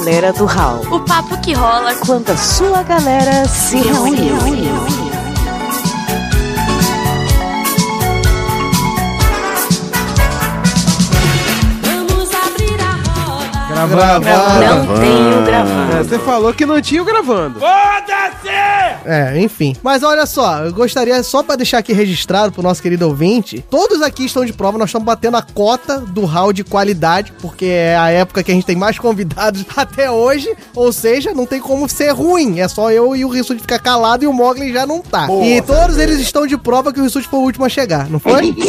galera do Hall. O papo que rola quando a sua galera se reúne. Gravando. Não tenho gravando. É, você falou que não tinha o gravando. É, enfim. Mas olha só, eu gostaria só pra deixar aqui registrado pro nosso querido ouvinte, todos aqui estão de prova, nós estamos batendo a cota do hall de qualidade, porque é a época que a gente tem mais convidados até hoje, ou seja, não tem como ser ruim, é só eu e o Rissuti ficar calado e o Mogli já não tá. e todos eles estão de prova que o Rissuti foi o último a chegar, não foi?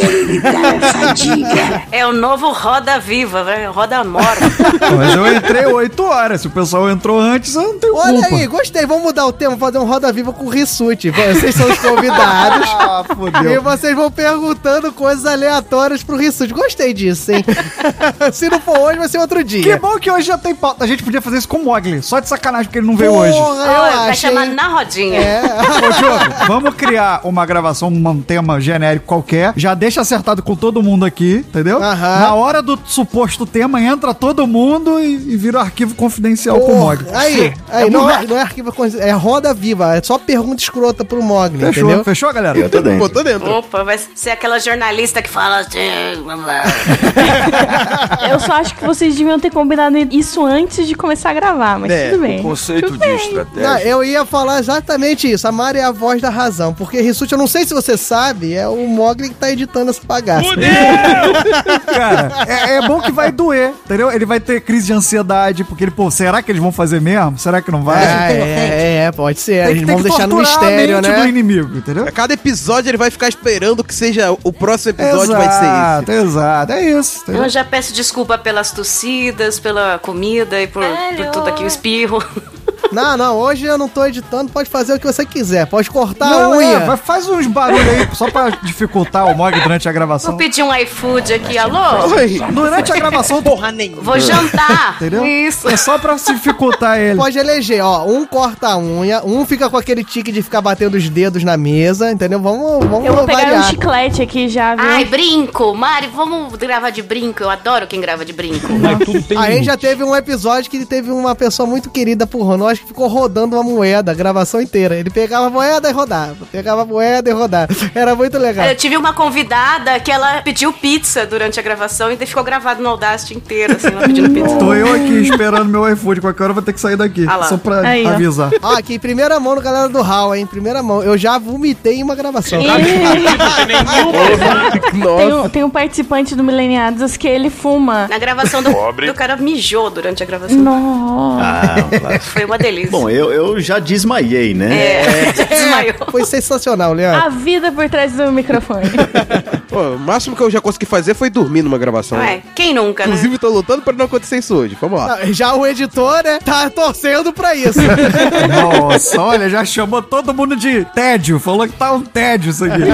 É o novo Roda Viva, né? Roda Morta. Mas eu entrei 8 horas. Se o pessoal entrou antes, eu não tenho Olha culpa. aí, gostei, vamos mudar o tema, fazer um Roda Viva com o Rissuti. Vocês são os convidados. Ah, E fodeu. vocês vão perguntando coisas aleatórias pro Rissuti. Gostei disso, hein? Se não for hoje, vai ser outro dia. Que bom que hoje já tem pauta. A gente podia fazer isso com o Mogli. Só de sacanagem porque ele não veio hoje. Porra, eu Olha, vai acho. chamar na rodinha. É. Ô, Diogo, vamos criar uma gravação, um tema genérico qualquer. Já deixa acertado com todo mundo aqui, entendeu? Aham. Na hora do suposto tema, entra todo mundo e, e vira um arquivo confidencial com o Porra, Mogli. Aí, aí não, é, não é arquivo, é roda viva, é só pergunta escrota pro Mogli, Fechou, entendeu? fechou, galera? Eu tô dentro. Pô, tô dentro. Opa, vai ser aquela jornalista que fala assim. Eu só acho que vocês deviam ter combinado isso antes de começar a gravar, mas É, tudo bem. Conceito Tudo de bem. estratégia. Não, eu ia falar exatamente isso. A Mari é a voz da razão. Porque Rissuti, eu não sei se você sabe, é o Mogli que tá editando essa bagaça. Cara, é, é bom que vai doer, entendeu? Ele vai ter crise de ansiedade, porque ele, pô, será que eles vão fazer mesmo? Será que não vai? Ah, é, é, pode ser. Tem que- vão que deixar no mistério, mente do né? inimigo, entendeu? A cada episódio ele vai ficar esperando que seja o próximo episódio vai ser Exato, exato. É isso. entendeu? Eu já peço desculpa pelas tossidas, pela comida e por, por tudo aqui, o espirro. Não, não, hoje eu não tô editando, pode fazer o que você quiser. Pode cortar a Não, unha. é, vai- faz uns barulhos aí, só pra dificultar o Mog durante a gravação. Vou pedir um iFood aqui, alô? Oi. Durante a gravação, Porra nenhuma. Vou jantar. entendeu? Isso. É só pra dificultar ele. Pode eleger, ó. Um corta a unha, um fica com aquele tique de ficar batendo os dedos na mesa, entendeu? Vamos, vamos Eu vou pegar um variar. chiclete aqui já, viu? Ai, brinco. Mari, vamos gravar de brinco. Eu adoro quem grava de brinco. A gente já teve um episódio que teve uma pessoa muito querida por nós que ficou rodando uma moeda a gravação inteira. Ele pegava a moeda e rodava. Pegava a moeda e rodava. Era muito legal. Eu tive uma convidada que ela pediu pizza durante a gravação e ficou gravado no Audacity inteiro, assim, ela pedindo pizza. Tô eu aqui esperando meu iFood. Qualquer hora eu vou ter que sair daqui. Ah lá. Só pra Aí, ó. avisar. Ó, aqui, em primeira mão no galera do Hall, hein? Primeira mão. Eu já vomitei em uma gravação. Tem um, tem um participante do Mileniados que ele fuma. Na gravação do, do cara mijou durante a gravação. Nossa. Ah, claro. Foi uma delícia. Bom, eu, eu já desmaiei, né? é, desmaiou. Foi sensacional, Leandro. A vida por trás do microfone. Pô, o máximo que eu já consegui fazer foi dormir numa gravação. Ué, quem nunca, né? Inclusive, tô lutando pra não acontecer isso hoje. Vamos lá. Ah, Já o editor, né? Tá torcendo pra isso. Nossa, olha, já chamou todo mundo de tédio. Falou que tá um tédio isso aqui.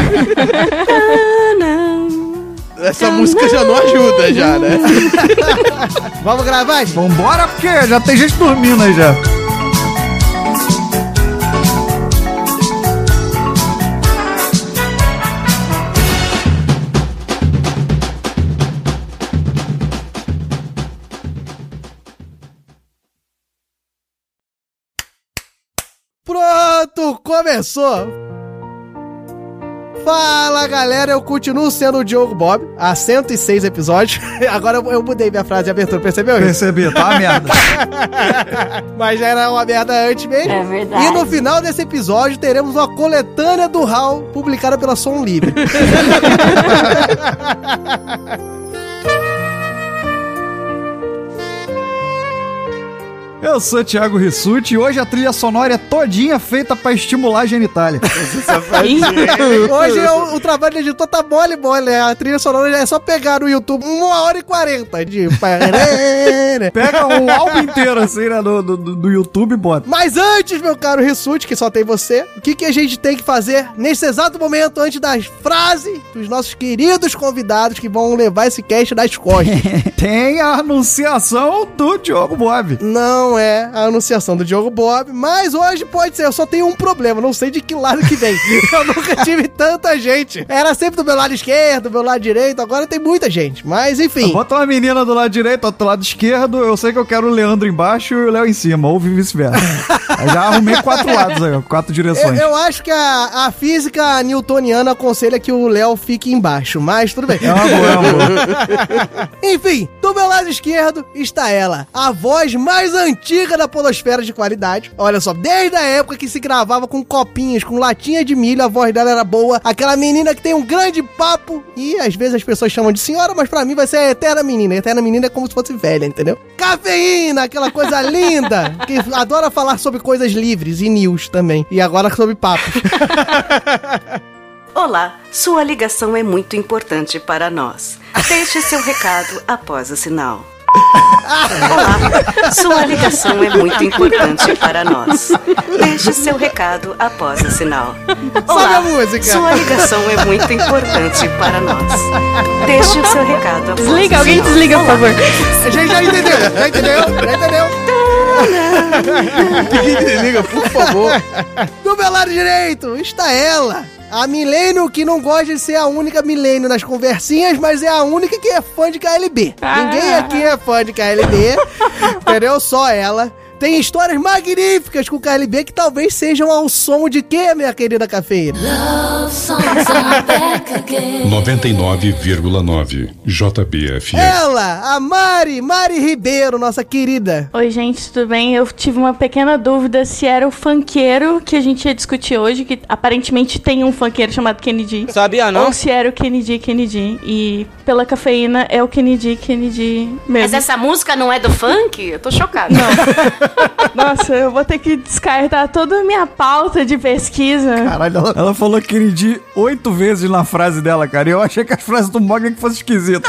Essa música já não ajuda, já, né? Vamos gravar? Vambora, porque já tem gente dormindo aí já. Começou! Fala galera, eu continuo sendo o Diogo Bob, há 106 episódios. Agora eu, eu mudei minha frase de abertura, percebeu isso? Percebi, tá uma merda. Mas já era uma merda antes mesmo. É verdade. E no final desse episódio teremos uma coletânea do HAL publicada pela Som Livre. Eu sou o Thiago Rissuti e hoje a trilha sonora é todinha feita pra estimular a genitália. Hoje eu- o trabalho do editor tá mole, mole. né? A trilha sonora é só pegar no YouTube uma hora e quarenta de... Pega um álbum inteiro assim, né, do, do, do YouTube e bota. Mas antes, meu caro Rissuti, que só tem você, o que, que a gente tem que fazer nesse exato momento, antes das frases dos nossos queridos convidados que vão levar esse cast das costas? Tem a anunciação do Diogo Bob. Não não é a anunciação do Diogo Bob, mas hoje pode ser. Eu só tenho um problema, não sei de que lado que vem. Eu nunca tive tanta gente. Era sempre do meu lado esquerdo, do meu lado direito, agora tem muita gente. Mas enfim. Bota uma menina do lado direito, outra do lado esquerdo. Eu sei que eu quero o Leandro embaixo e o Léo em cima, ou vice-versa. Já arrumei quatro lados aí, quatro Eu, direções. eu acho que a, a física newtoniana aconselha que o Léo fique embaixo, mas tudo bem. É uma boa, é uma boa. Enfim, do meu lado esquerdo está ela, a voz mais antiga da polosfera de qualidade. Olha só, desde a época que se gravava com copinhos, com latinha de milho, a voz dela era boa. Aquela menina que tem um grande papo e às vezes as pessoas chamam de senhora, mas pra mim vai ser a eterna menina. A eterna menina é como se fosse velha, entendeu? Cafeína, aquela coisa linda, que adora falar sobre coisas livres e news também. E agora sobre papos. Olá, sua ligação é muito importante para nós. Deixe seu recado após o sinal. Olá, sua ligação é muito importante para nós. Deixe seu recado após o sinal. Música. Sua ligação é muito importante para nós. Deixe o seu recado após Desliga, o alguém sinal. desliga, por Olá, favor. A gente já entendeu, já entendeu, já entendeu. Desliga, por favor. Do meu lado direito está ela. A milênio que não gosta de ser a única milênio nas conversinhas, mas é a única que é fã de KLB. Ah. Ninguém aqui é fã de KLB, entendeu? Só ela. Tem histórias magníficas com o KLB que talvez sejam ao som de quê, minha querida cafeína? 99,9 JBFM. Ela, a Mari, Mari Ribeiro, nossa querida. Oi, gente, tudo bem? Eu tive uma pequena dúvida se era o funkeiro que a gente ia discutir hoje, que aparentemente tem um funkeiro chamado Kennedy. Sabia não? Ou se era o Kennedy Kennedy. E pela cafeína é o Kennedy Kennedy Mas mesmo. essa música não é do funk? Eu tô chocada. Nossa, eu vou ter que descartar toda a minha pauta de pesquisa. Caralho, ela, ela falou Kennedy oito vezes na frase dela, cara. E eu achei que as frases do Morgan que fosse esquisita.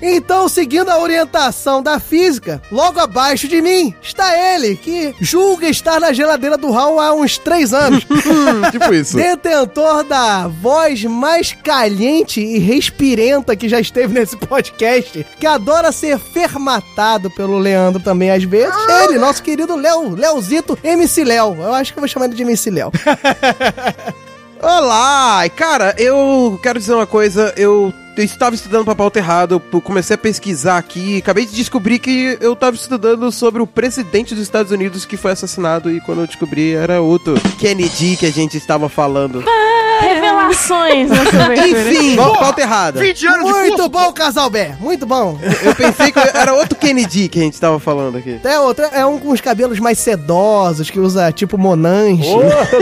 Então, seguindo a orientação da física, logo abaixo de mim está ele, que julga estar na geladeira do Raul há uns três anos. tipo isso. Detentor da voz mais caliente e respirenta que já esteve nesse podcast, que adora ser fermatado pelo Leandro também às vezes. Ele, nosso querido Léo, Léozito MC Léo. Eu acho que eu vou chamar ele de MC Léo. Olá! Cara, eu quero dizer uma coisa, eu eu estava estudando pra pauta errada, eu comecei a pesquisar aqui, acabei de descobrir que eu estava estudando sobre o presidente dos Estados Unidos que foi assassinado e quando eu descobri era outro Kennedy que a gente estava falando. Revelações nessa abertura. Enfim, pauta errada. Muito bom, Casal Bé. Muito bom. Eu pensei que era outro Kennedy que a gente estava falando aqui. Até outro, é um com os cabelos mais sedosos, que usa tipo Monange.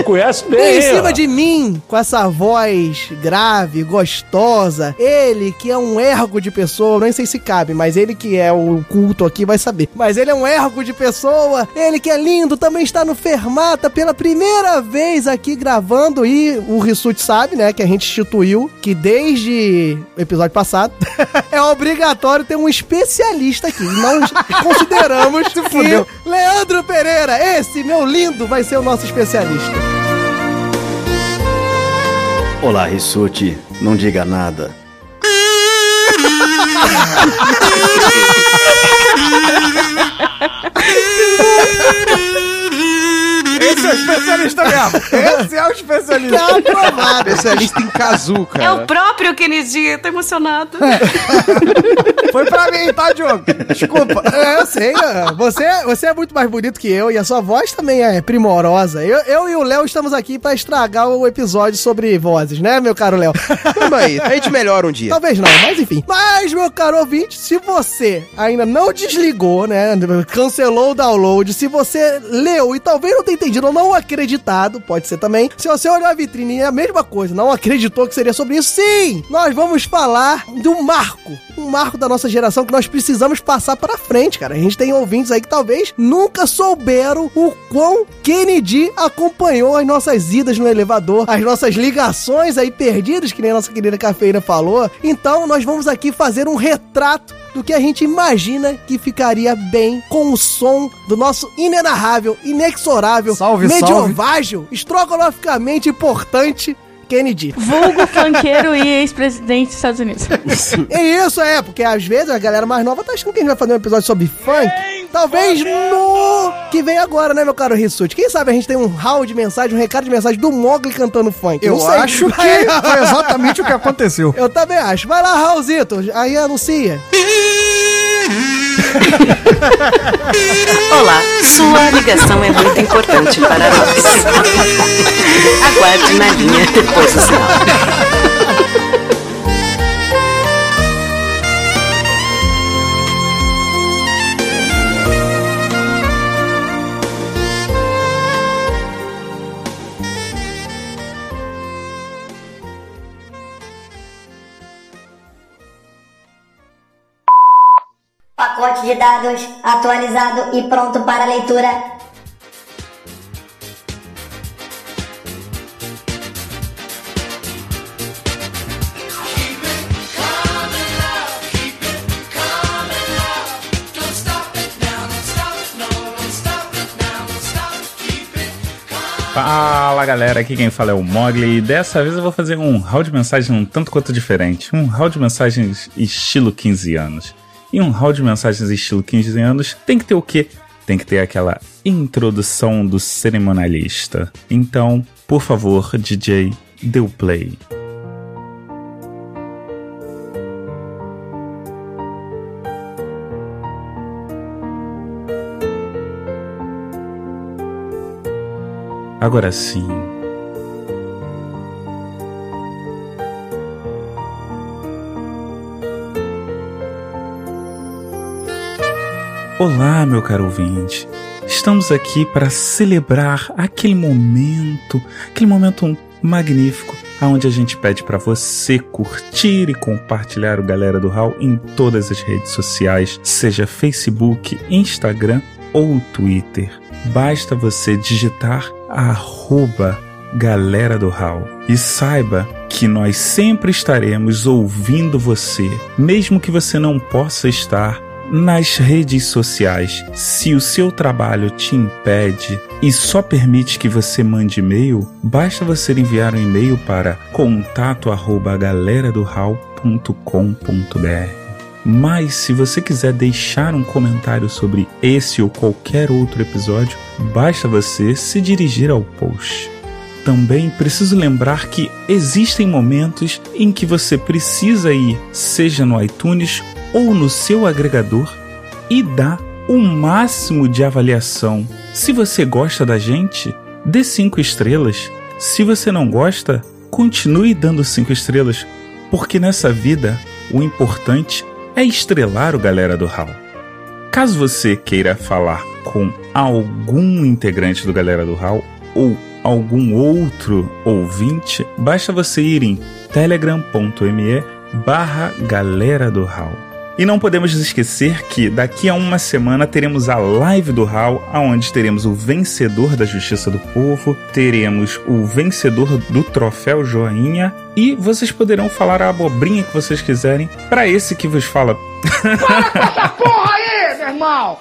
conhece E em cima de mim, com essa voz grave, gostosa, ele que é um ergo de pessoa, nem sei se cabe, mas ele que é o culto aqui vai saber. Mas ele é um ergo de pessoa, ele que é lindo, também está no Fermata pela primeira vez aqui gravando e o Rissuti sabe, né, que a gente instituiu que desde o episódio passado é obrigatório ter um especialista aqui. Nós consideramos que Leandro Pereira, esse meu lindo, vai ser o nosso especialista. Olá, Rissuti. Não diga nada. Esse é o especialista mesmo. Esse é o especialista. Tá aprovado. Especialista em casu, cara. É o próprio Kennedy, tô emocionado. Foi pra mim, tá, Diogo? Desculpa. É, eu sei. é. Você, você é muito mais bonito que eu e a sua voz também é primorosa. Eu, eu e o Léo estamos aqui pra estragar o episódio sobre vozes, né, meu caro Léo? Tamo aí, a gente melhora um dia. Talvez não, mas enfim. Mas, meu caro ouvinte, se você ainda não desligou, né, cancelou o download, se você leu e talvez não tenha entendido ou não acreditado, pode ser também, se você olhou a vitrine e é a mesma coisa, não acreditou que seria sobre isso, sim! Nós vamos falar do marco, um marco da nossa geração que nós precisamos passar pra frente, cara. A gente tem ouvintes aí que talvez nunca souberam o quão Kennedy acompanhou as nossas idas no elevador, as nossas ligações aí perdidas, que nem a nossa querida Cafeína falou. Então, nós vamos aqui fazer um retrato do que a gente imagina que ficaria bem com o som do nosso inenarrável, inexorável, Salve, mediovágil, estrogonoficamente importante Kennedy. Vulgo, funkeiro e ex-presidente dos Estados Unidos. É isso, é, porque às vezes a galera mais nova tá achando que a gente vai fazer um episódio sobre funk. Talvez no que vem agora, né, meu caro Rissuti? Quem sabe a gente tem um round de mensagem, um recado de mensagem do Mogli cantando funk. Eu acho que foi exatamente o que aconteceu. Eu também acho. Vai lá, Raulzito, aí anuncia. Olá, sua ligação é muito importante para nós. Aguarde na linha depois do sinal. Pacote de dados atualizado e pronto para leitura. Fala galera, aqui quem fala é o Mogli e dessa vez eu vou fazer um hall de mensagem um tanto quanto diferente. Um hall de mensagens estilo 15 anos. E um hall de mensagens estilo 15 anos tem que ter o quê? Tem que ter aquela introdução do cerimonialista. Então, por favor, DJ, dê o play. Agora sim. Olá, meu caro ouvinte. Estamos aqui para celebrar aquele momento, aquele momento magnífico, aonde a gente pede para você curtir e compartilhar o Galera do Hall em todas as redes sociais, seja Facebook, Instagram ou Twitter. Basta você digitar arroba Galera do Hall. E saiba que nós sempre estaremos ouvindo você, mesmo que você não possa estar nas redes sociais. Se o seu trabalho te impede e só permite que você mande e-mail, basta você enviar um e-mail para contato@galeradohall.com.br. Mas se você quiser deixar um comentário sobre esse ou qualquer outro episódio, basta você se dirigir ao post. Também preciso lembrar que existem momentos em que você precisa ir, seja no iTunes ou no seu agregador, e dar o máximo de avaliação. Se você gosta da gente, dê cinco estrelas. Se você não gosta, continue dando cinco estrelas, porque nessa vida o importante é estrelar o galera do Hall. Caso você queira falar com algum integrante do Galera do Hall ou algum outro ouvinte, basta você ir em telegram.me barra Galera do Hall. E não podemos esquecer que daqui a uma semana teremos a live do Hall, onde teremos o vencedor da Justiça do Povo, teremos o vencedor do Troféu Joinha e vocês poderão falar a abobrinha que vocês quiserem para esse que vos fala.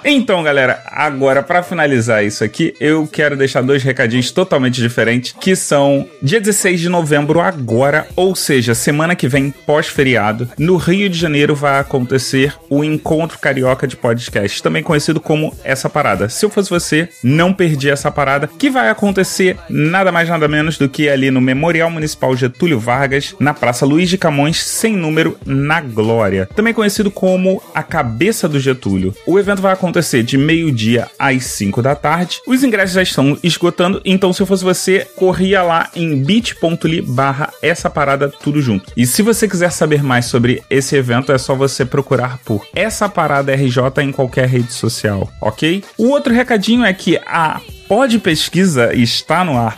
Então, galera, agora para finalizar isso aqui, eu quero deixar dois recadinhos totalmente diferentes, que são dia 16 de novembro agora, ou seja, semana que vem, pós-feriado, no Rio de Janeiro vai acontecer o Encontro Carioca de Podcast, também conhecido como essa parada. Se eu fosse você, não perdi essa parada, que vai acontecer nada mais nada menos do que ali no Memorial Municipal Getúlio Vargas, na Praça Luiz de Camões, sem número, na Glória. Também conhecido como a Cabeça do Getúlio. O evento vai acontecer de meio-dia às 5 da tarde. Os ingressos já estão esgotando, então se eu fosse você, corria lá em bit.ly barra essa parada tudo junto. E se você quiser saber mais sobre esse evento, é só você procurar por essa parada RJ em qualquer rede social, ok? O outro recadinho é que a Pod Pesquisa está no ar.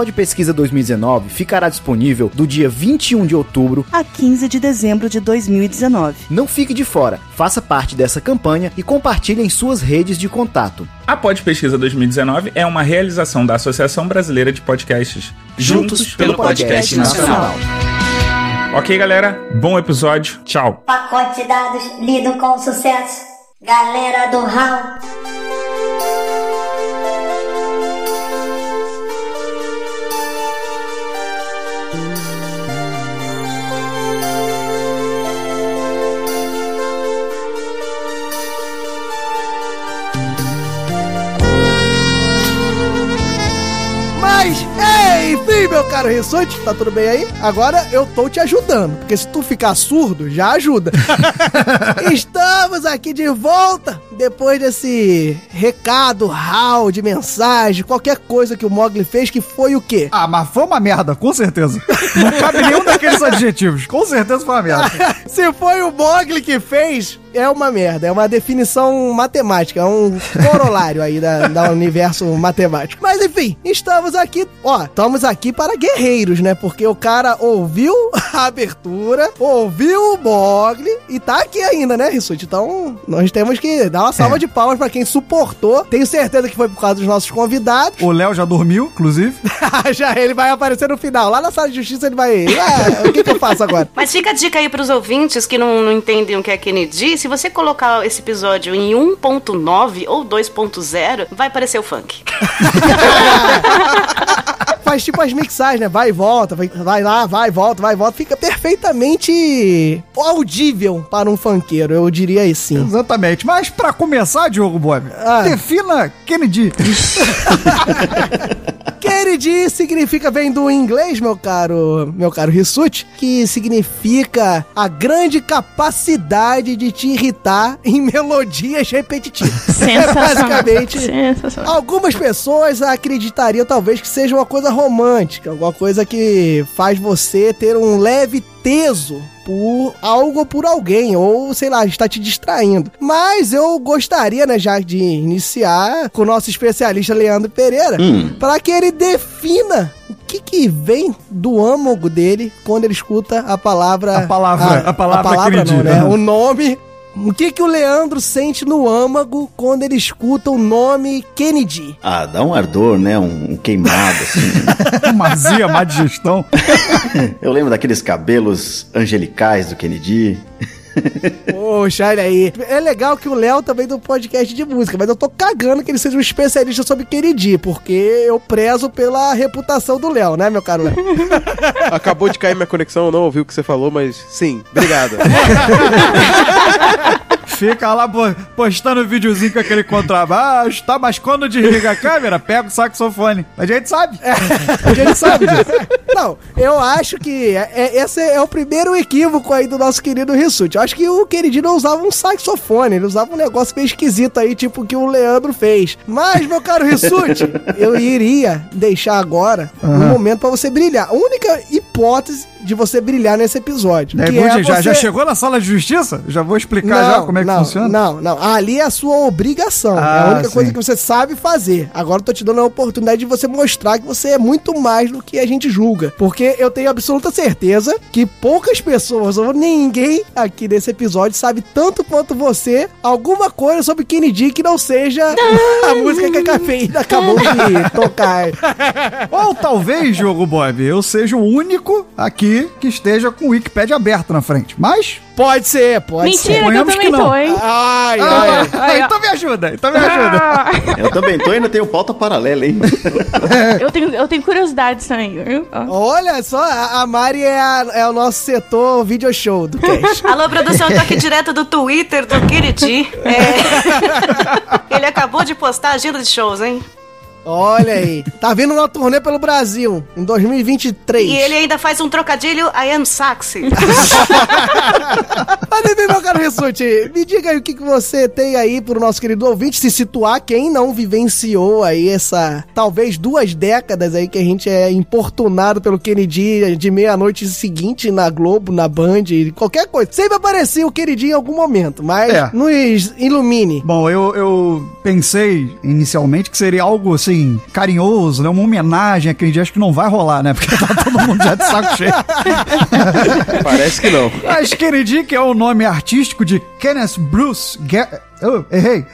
Pod Pesquisa 2019 ficará disponível do dia 21 de outubro a 15 de dezembro de 2019. Não fique de fora, faça parte dessa campanha e compartilhe em suas redes de contato. A Pod Pesquisa 2019 é uma realização da Associação Brasileira de Podcasts, juntos, pelo Podcast, Nacional. Ok, galera, bom episódio. Tchau. Pacote de dados lido com sucesso. Galera do HAL. Meu caro Rissuti, tá tudo bem aí? Agora eu tô te ajudando, porque se tu ficar surdo, já ajuda. Estamos aqui de volta, depois desse recado, hall de mensagem, qualquer coisa que o Mogli fez, que foi o quê? Ah, mas foi uma merda, com certeza. Não cabe nenhum daqueles adjetivos. Com certeza foi uma merda. Se foi o Mogli que fez, é uma merda. É uma definição matemática. É um corolário aí da, da universo matemático. Mas enfim, estamos aqui. Ó, estamos aqui para guerreiros, né? Porque o cara ouviu a abertura, ouviu o Mogli e tá aqui ainda, né, Rissuti? Então, nós temos que dar uma salva de palmas para quem suportou. Tenho certeza que foi por causa dos nossos convidados. O Léo já dormiu, inclusive. já ele vai aparecer no final. Lá na sala de justiça ele vai. Ah, o que, que eu faço agora? Mas fica a dica aí pros ouvintes que não, não entendem o que é Kennedy. Se você colocar esse episódio em 1.9 ou 2.0, vai aparecer o funk. Faz tipo as mixagens, né? Vai e volta, vai, vai lá, vai e volta, vai e volta. Fica perfeitamente audível para um funkeiro, eu diria isso sim. Exatamente. Mas pra começar, Diogo Bob, Ah. defina Kennedy. Kennedy significa, vem do inglês, meu caro, meu caro Rissuti, que significa a grande capacidade de te irritar em melodias repetitivas. Sensacional. Basicamente, Sensacional. Algumas pessoas acreditariam talvez que seja uma coisa romântica, alguma coisa que faz você ter um leve teso por algo ou por alguém, ou sei lá, está te distraindo. Mas eu gostaria, né, já de iniciar com o nosso especialista Leandro Pereira, Hum. para que ele defina o que que vem do âmago dele quando ele escuta a palavra A palavra- a palavra não, Kennedy. né? O nome o que que o Leandro sente no âmago quando ele escuta o nome Kennedy? Ah, dá um ardor, né? Um, um queimado, assim. Uma azia, má digestão. Eu lembro daqueles cabelos angelicais do Kennedy. Poxa, olha aí. É legal que o Léo também do podcast de música, mas eu tô cagando que ele seja um especialista sobre Kennedy, porque eu prezo pela reputação do Léo, né, meu caro Léo? Acabou de cair minha conexão, eu não ouvi o que você falou, mas sim, obrigado. Fica lá po- postando videozinho com aquele contrabaixo, tá? Mas quando desliga a câmera, pega o saxofone. A gente sabe. A gente sabe disso. Não, eu acho que é- é- esse é o primeiro equívoco aí do nosso querido Rissuti. Eu acho que o Kennedy não usava um saxofone, ele usava um negócio meio esquisito aí, tipo o que o Leandro fez. Mas, meu caro Rissuti, eu iria deixar agora um momento pra você brilhar. A única hipótese de você brilhar nesse episódio. É, que Gude, já, você- já chegou na sala de justiça? Já vou explicar já como é que não, funciona? Não, não. Ali é a sua obrigação. é Ah, a única coisa sim. que você sabe fazer. Agora eu tô te dando a oportunidade de você mostrar que você é muito mais do que a gente julga. Porque eu tenho absoluta certeza que poucas pessoas ou ninguém aqui nesse episódio sabe tanto quanto você alguma coisa sobre Kennedy que não seja a música que a cafeína acabou de tocar. Ou talvez, Diogo Bob, eu seja o único aqui que esteja com o Wikipedia aberto na frente. Mas. Pode ser, pode ser. Mentira, que eu também que não. tô, hein? Ai, ai, Ah, ai. então me ajuda, então me ajuda. Eu também tô e ainda tenho pauta paralela, hein? Eu tenho, eu tenho viu? Ó. Olha só, a Mari é, a- é o nosso setor video show do cast. Alô, produção, eu tô aqui direto do Twitter do Kennedy. É... Ele acabou de postar a agenda de shows, hein? Olha aí. Tá vindo uma turnê pelo Brasil em 2023. E ele ainda faz um trocadilho I am sexy. Mas meu caro Rissuti, me diga aí o que, que você tem aí pro nosso querido ouvinte se situar quem não vivenciou aí essa, talvez duas décadas aí que a gente é importunado pelo Kennedy de meia-noite seguinte na Globo, na Band, qualquer coisa. Sempre aparecia o Kennedy em algum momento, mas É. nos ilumine. Bom, eu, eu pensei inicialmente que seria algo assim, carinhoso, né? Uma homenagem àquele dia. Acho que não vai rolar, né? Porque tá todo mundo já de saco cheio. Parece que não. Mas Kennedy, que é o nome artístico de Kenneth Bruce. Ge oh, errei.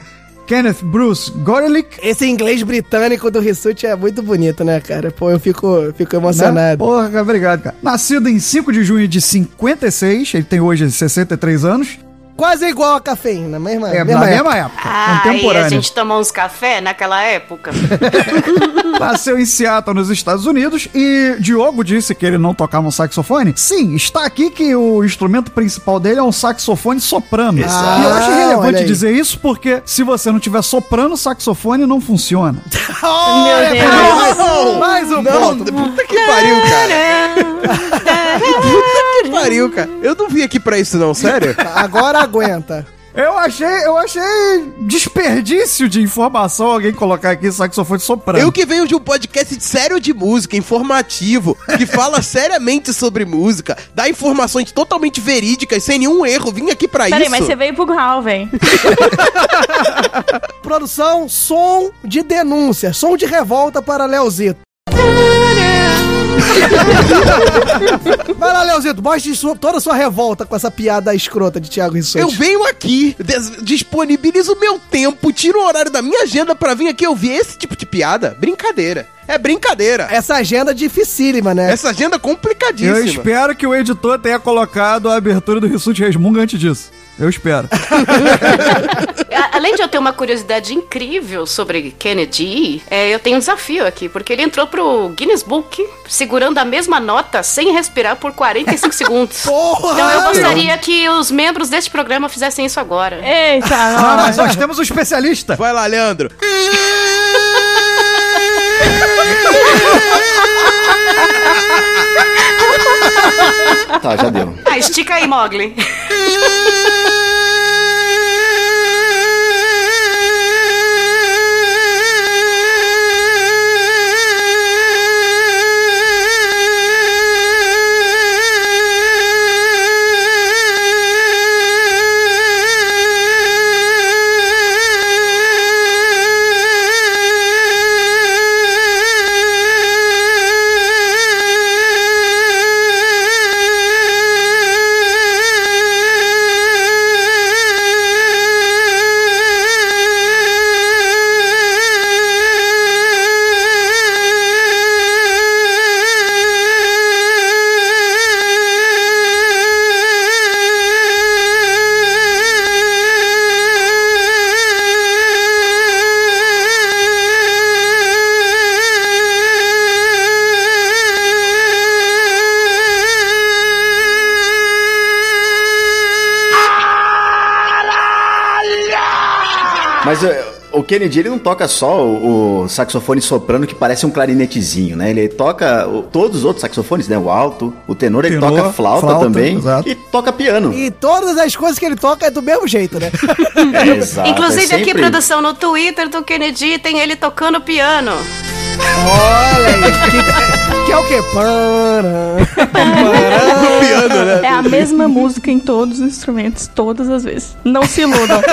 Kenneth Bruce Gorelick. Esse inglês britânico do Rissuti é muito bonito, né, cara? Pô, eu fico, fico emocionado. Né? Porra, obrigado, cara. Nascido em 5 de junho de 56, ele tem hoje 63 anos. Quase igual a cafeína, mesma, É, mesma na época. mesma época. Ah, e a contemporânea. gente tomou uns café naquela época. Nasceu em Seattle, nos Estados Unidos, e Diogo disse que ele não tocava um saxofone. Sim, está aqui que o instrumento principal dele é um saxofone soprano. Exato. E eu acho Ah, relevante dizer isso porque se você não tiver soprano, saxofone não funciona. Meu Deus. Mais um Não, ponto. puta que pariu, cara. Que pariu, cara. Eu não vim aqui pra isso, não, sério. Agora aguenta. Eu achei, eu achei desperdício de informação alguém colocar aqui saxofone soprano. Eu que venho de um podcast sério de música, informativo, que fala seriamente sobre música, dá informações totalmente verídicas, sem nenhum erro. Vim aqui pra Peraí, isso. mas você veio pro Hall, velho. Produção, som de denúncia, som de revolta para Leozito. Vai lá, Leozito, mostre sua- toda a sua revolta com essa piada escrota de Thiago Rissuti. Eu venho aqui, des- disponibilizo o meu tempo, tiro o horário da minha agenda pra vir aqui ouvir esse tipo de piada. Brincadeira. É brincadeira. Essa agenda dificílima, né? Essa agenda é complicadíssima. Eu espero que o editor tenha colocado a abertura do Rissuti Resmunga antes disso. Eu espero. Além de eu ter uma curiosidade incrível sobre Kennedy, é, eu tenho um desafio aqui, porque ele entrou pro Guinness Book segurando a mesma nota sem respirar por 45 segundos. Porra! Então eu gostaria que os membros deste programa fizessem isso agora. Eita, Ah, mas nós temos um especialista. Vai lá, Leandro. Tá, já deu. Ah, estica aí, Mogli. Mas eh, o Kennedy, ele não toca só o, o saxofone soprano que parece um clarinetezinho, né? Ele toca o- todos os outros saxofones, né? O alto, o tenor, ele Tenor, toca flauta, flauta, também exato. e toca piano. E todas as coisas que ele toca é do mesmo jeito, né? Exato, Inclusive é aqui, sempre- produção no Twitter do Kennedy tem ele tocando piano. Olha aí. Que, que é o quê? Para. No piano, né? É a mesma música em todos os instrumentos, todas as vezes. Não se iludam.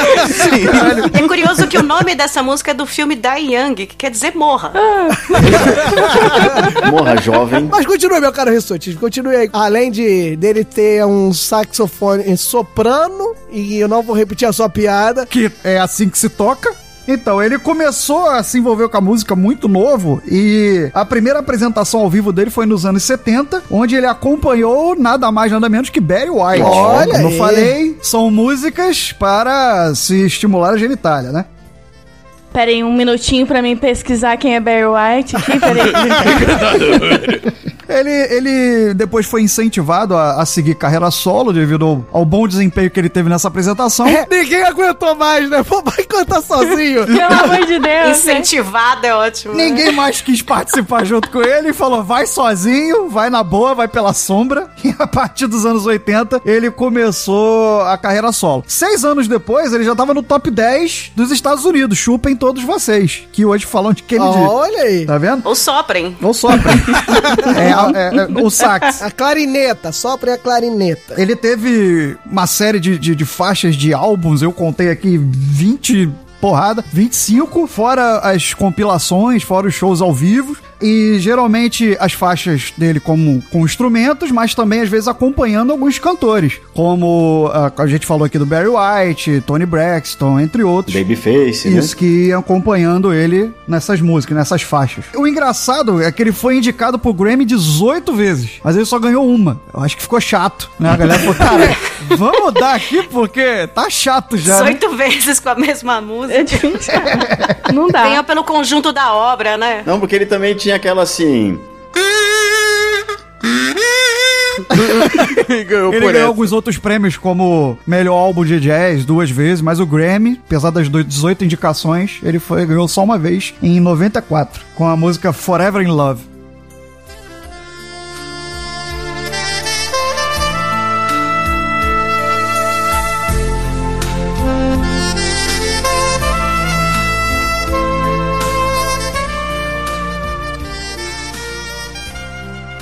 É curioso que o nome dessa música é do filme Die Young, que quer dizer morra. Morra jovem. Mas continue, meu caro Rissuti, continue aí. Além de dele ter um saxofone soprano, e eu não vou repetir a sua piada, que é assim que se toca. Então, ele começou a se envolver com a música muito novo e a primeira apresentação ao vivo dele foi nos anos 70, onde ele acompanhou nada mais nada menos que Barry White. Olha Como eu falei, são músicas para se estimular a genitália, né? Pera aí, um minutinho pra mim pesquisar quem é Barry White aqui, peraí. Ele, ele depois foi incentivado a, a seguir carreira solo devido ao, ao bom desempenho que ele teve nessa apresentação. É, ninguém aguentou mais, né? Pô, vai cantar sozinho. Pelo amor de Deus. né? Incentivado é ótimo. né? Ninguém mais quis participar junto com ele e falou: vai sozinho, vai na boa, vai pela sombra. E a partir dos anos 80, ele começou a carreira solo. Seis anos depois, ele já tava no top 10 dos Estados Unidos. Chupem todos vocês, que hoje falam de Kennedy. Olha aí. Tá vendo? Ou soprem. Ou sopra. é, é, é, o sax. A clarineta, sopra a clarineta. Ele teve uma série de, de, de faixas de álbuns, eu contei aqui 20 porrada, 25, fora as compilações, fora os shows ao vivo. E geralmente as faixas dele como com instrumentos, mas também às vezes acompanhando alguns cantores, como ah, a gente falou aqui do Barry White, Tony Braxton, entre outros. Babyface, Isso, né? que iam acompanhando ele nessas músicas, nessas faixas. O engraçado é que ele foi indicado pro Grammy 18 vezes, mas ele só ganhou uma. Eu acho que ficou chato, né? A galera falou, cara, vamos dar aqui porque tá chato já. né? 18 vezes com a mesma música. É difícil. Não dá. Venha pelo conjunto da obra, né? Não, porque ele também tinha aquela assim. ganhou Ele ganhou essa. alguns outros prêmios, como melhor álbum de jazz duas vezes, mas o Grammy, apesar das do- 18 indicações, ele foi, ganhou só uma vez, em 94, com a música Forever in Love.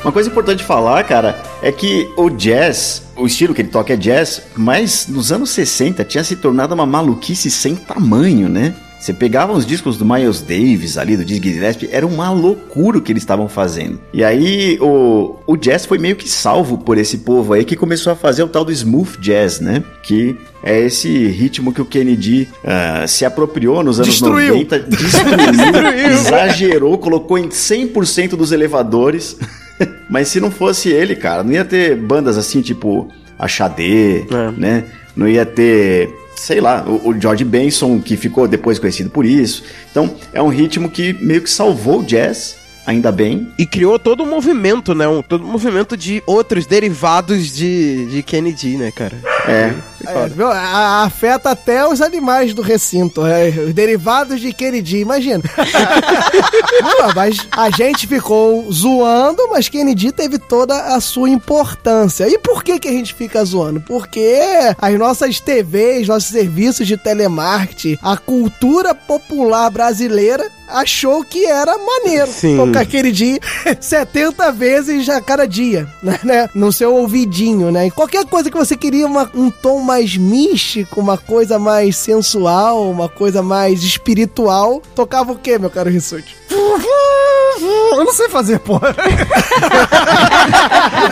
Uma coisa importante falar, cara, é que o jazz, o estilo que ele toca é jazz, mas nos anos 60 tinha se tornado uma maluquice sem tamanho, né? Você pegava os discos do Miles Davis ali, do Dizzy Gillespie, era uma loucura o que eles estavam fazendo. E aí o, o jazz foi meio que salvo por esse povo aí que começou a fazer o tal do smooth jazz, né? Que é esse ritmo que o Kennedy ah, se apropriou nos anos Destruiu. 90, destruiu, exagerou, colocou em 100% dos elevadores. Mas se não fosse ele, cara, não ia ter bandas assim, tipo a Xadê, né? Não ia ter, sei lá, o, o George Benson, que ficou depois conhecido por isso. Então, é um ritmo que meio que salvou o jazz, ainda bem. E criou todo um movimento, né? Um, todo um movimento de outros derivados de, de Kennedy, né, cara? É. É, afeta até os animais do recinto, é, os derivados de Kennedy, imagina. Não, mas a gente ficou zoando, mas Kennedy teve toda a sua importância. E por que, que a gente fica zoando? Porque as nossas TVs, nossos serviços de telemarketing, a cultura popular brasileira achou que era maneiro Sim. tocar Kennedy 70 vezes a cada dia, né? No seu ouvidinho, né? E qualquer coisa que você queria uma- um tom mais místico, uma coisa mais sensual, uma coisa mais espiritual, tocava o quê, meu caro Rissuti? Eu não sei fazer, porra.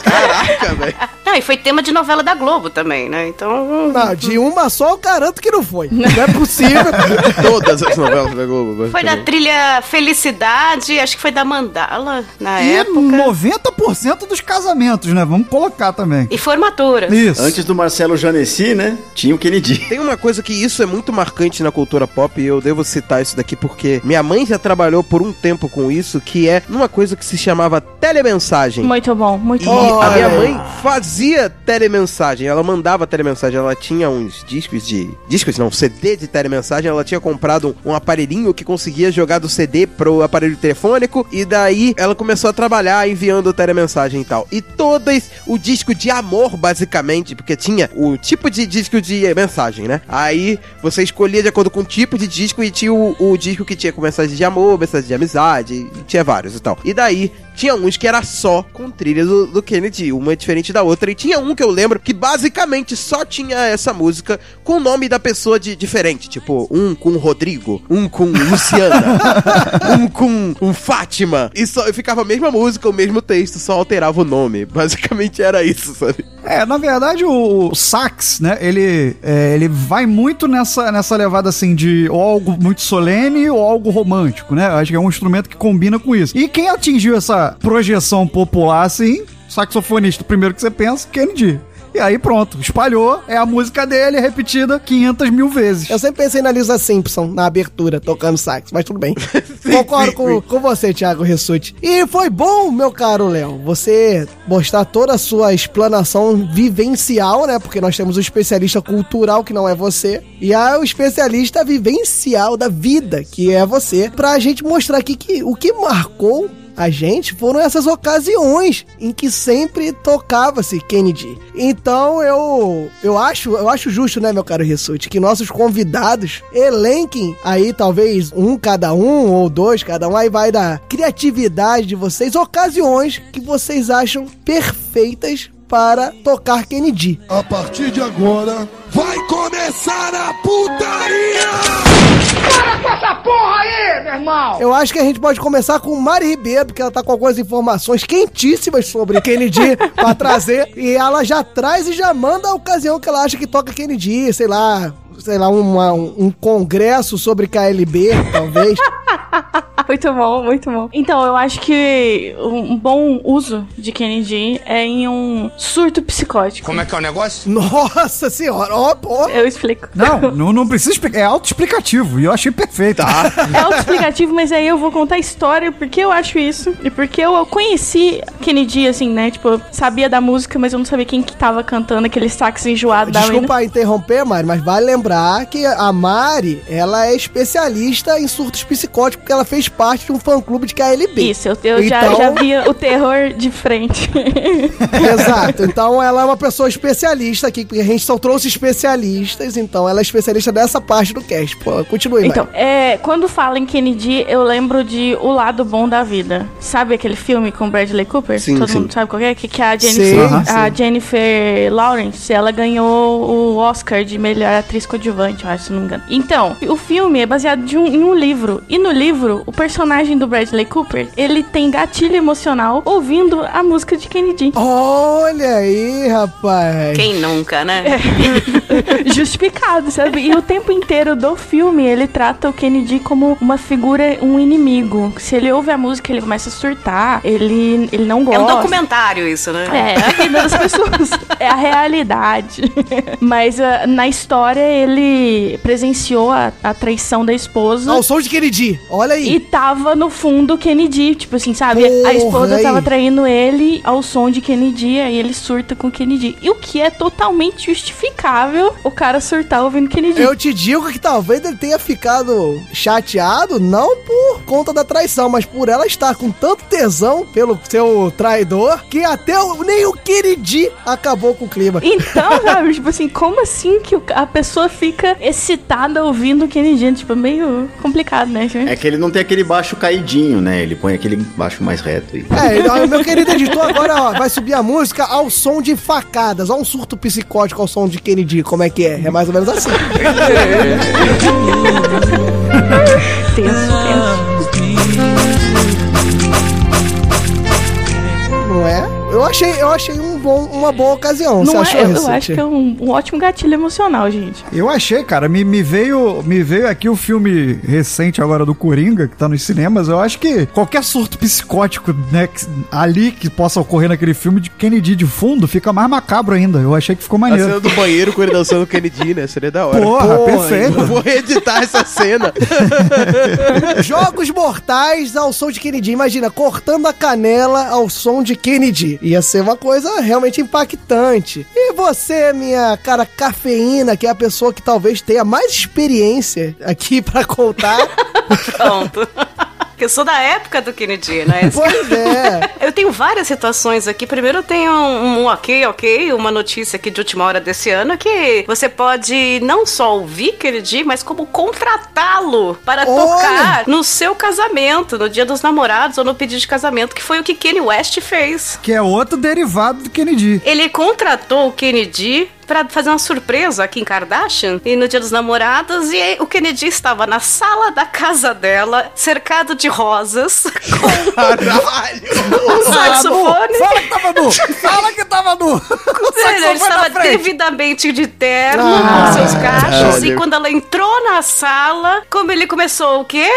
Caraca, velho. Não, e foi tema de novela da Globo também, né? Então. Não, de uma só eu garanto que não foi. Não é possível. Todas as novelas da Globo. Foi da trilha Felicidade, acho que foi da Mandala na E época. 90% dos casamentos, né? Vamos colocar também. E formatura. Isso. Antes do Marcelo Né? Tinha o Kennedy. Tem uma coisa que isso é muito marcante na cultura pop e eu devo citar isso daqui porque minha mãe já trabalhou por um tempo com isso, que é numa coisa que se chamava telemensagem. Muito bom, muito E bom. a minha mãe fazia telemensagem, ela mandava telemensagem, ela tinha uns discos de. Discos não, CD de telemensagem, ela tinha comprado um, um aparelhinho que conseguia jogar do CD pro aparelho telefônico, e daí ela começou a trabalhar enviando telemensagem e tal. E todas o disco de amor, basicamente, porque tinha o tipo de disco de mensagem, né? Aí você escolhia de acordo com o tipo de disco e tinha o, o disco que tinha com mensagem de amor, mensagem de amizade, tinha vários e tal. E daí tinha uns que era só com trilha do, do Kennedy, uma é diferente da outra. E tinha um que eu lembro que basicamente só tinha essa música com o nome da pessoa de diferente. Tipo, um com Rodrigo, um com Luciana, um com um Fátima. E só ficava a mesma música, o mesmo texto, só alterava o nome. Basicamente era isso, sabe? É, na verdade, o sax, né, ele, é, ele vai muito nessa, nessa levada, assim, de ou algo muito solene ou algo romântico, né? Acho que é um instrumento que combina com isso. E quem atingiu essa projeção popular, assim, saxofonista, o primeiro que você pensa, Kennedy. E aí pronto, espalhou, é a música dele repetida 500 mil vezes. Eu sempre pensei na Lisa Simpson, na abertura, tocando sax, mas tudo bem. Concordo com, com você, Thiago Ressute. E foi bom, meu caro Léo, você mostrar toda a sua explanação vivencial, né? Porque nós temos o especialista cultural, que não é você, e a, o especialista vivencial da vida, que é você, pra gente mostrar aqui que o que marcou a gente foram essas ocasiões em que sempre tocava-se Kennedy. Então eu eu acho, eu acho justo, né, meu caro Ressute, que nossos convidados elenquem aí talvez um cada um ou dois cada um, aí vai da criatividade de vocês, ocasiões que vocês acham perfeitas para tocar Kennedy. A partir de agora vai começar a putaria! Para com essa porra aí, meu irmão! Eu acho que a gente pode começar com Mari Ribeiro, porque ela tá com algumas informações quentíssimas sobre Kennedy pra trazer. E ela já traz e já manda a ocasião que ela acha que toca Kennedy, sei lá, sei lá, uma, um, um congresso sobre KLB, talvez. muito bom, muito bom. Então, eu acho que um bom uso de Kennedy é em um surto psicótico. Como é que é o negócio? Nossa senhora, ó, ó. Eu explico. Não, não, não precisa explicar, é autoexplicativo e eu achei perfeito. Tá. É autoexplicativo, mas aí eu vou contar a história, porque eu acho isso. E porque eu conheci Kennedy, assim, né? Tipo, eu sabia da música, mas eu não sabia quem que tava cantando aquele sax enjoado da Desculpa interromper, Mari, mas vale lembrar que a Mari, ela é especialista em surtos psicóticos, porque ela fez parte de um fã-clube de KLB. Isso, eu, eu já, Então- já via o terror de frente. Exato. Então ela é uma pessoa especialista aqui, porque a gente só trouxe especialistas, então ela é especialista dessa parte do cast. Pô, continue, Então, Mari. é, quando fala em Kennedy, eu lembro de O Lado Bom da Vida. Sabe aquele filme com Bradley Cooper? Sim, Todo sim. mundo sabe qual é? Que, que a Sim, Jennifer, a sim. Jennifer Lawrence, ela ganhou o Oscar de melhor atriz coadjuvante, eu acho, se não me engano. Então, o filme é baseado de um- em um livro. E no livro, o personagem do Bradley Cooper, ele tem gatilho emocional ouvindo a música de Kennedy. Olha aí, rapaz. Quem nunca, né? justificado, sabe? E o tempo inteiro do filme ele trata o Kennedy como uma figura, um inimigo. Se ele ouve a música, ele começa a surtar, ele, ele não gosta. É um documentário isso, né? É, a vida das pessoas. É a realidade. Mas ah, na história ele presenciou a, a traição da esposa. Ao som de Kennedy, olha aí. E tava no fundo Kennedy, tipo assim, sabe? a Porra, esposa aí. tava traindo ele ao som de Kennedy, aí ele surta com Kennedy. E o que é totalmente justificável o cara surtar ouvindo Kennedy. Eu te digo que talvez ele tenha ficado chateado, não por conta da traição, mas por ela estar com tanto tesão pelo seu traidor, que até o- nem o Kennedy acabou com o clima. Então, sabe, tipo assim, como assim que o- a pessoa fica excitada ouvindo o Kennedy? Tipo, meio complicado, né, gente? É que ele não tem aquele baixo caidinho, né? Ele põe aquele baixo mais reto aí. É, então, meu querido editor agora ó, vai subir a música ao som de facadas. Olha um surto psicótico ao som de Kennedy, como é que é? É mais ou menos assim. Tenso, tenso. Não é? Eu achei, eu achei um bom, uma boa ocasião. Não Você é, achou, eu acho que é um, um ótimo gatilho emocional, gente. Eu achei, cara, me, me veio me veio aqui o filme recente agora do Coringa, que tá nos cinemas. Eu acho que qualquer surto psicótico, né, que- ali que possa ocorrer naquele filme de Kennedy de fundo, fica mais macabro ainda. Eu achei que ficou A maneiro. cena do banheiro com ele dançando Kennedy, né? Seria da hora. Porra, Pô, perfeito. Eu vou reeditar essa cena. Jogos mortais ao som de Kennedy. Imagina, cortando a canela ao som de Kennedy. Ia ser uma coisa realmente impactante. E você, minha cara cafeína, que é a pessoa que talvez tenha mais experiência aqui pra contar. Pronto. Porque eu sou da época do Kennedy, né? pois é. Eu tenho várias situações aqui. Primeiro eu tenho um, um ok, ok, uma notícia aqui de última hora desse ano que você pode não só ouvir Kennedy, mas como contratá-lo para Olha! tocar no seu casamento, no dia dos namorados ou no pedido de casamento, que foi o que Kanye West fez. Que é outro derivado do Kennedy. Ele contratou o Kennedy pra fazer uma surpresa aqui em Kardashian e no dia dos namorados e o Kennedy estava na sala da casa dela, cercado de rosas, Caralho! com um saxofone. Fala que tava nu! Fala que tava nu! Ele, estava devidamente de terno Ah, com seus cachos e quando ela entrou na sala, como ele começou o quê?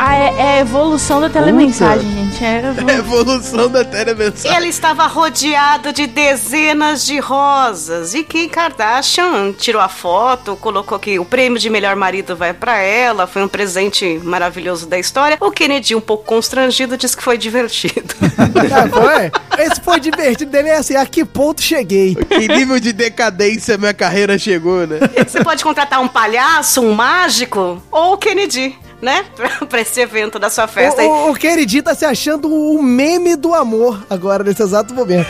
Ah, é, é a evolução da telemensagem, gente. É a evolu- Evolução da telemensagem. Ele estava rodeado de dezenas de rosas. E Kim Kardashian tirou a foto, colocou que o prêmio de melhor marido vai pra ela. Foi um presente maravilhoso da história. O Kennedy, um pouco constrangido, disse que foi divertido. Ah, foi? Esse foi divertido dele, é assim, a que ponto cheguei? Que nível de decadência minha carreira chegou, né? Você pode contratar um palhaço, um mágico ou o Kennedy, né? Pra, pra esse evento da sua festa. O, o, o Kennedy tá se achando o meme do amor agora, nesse exato momento.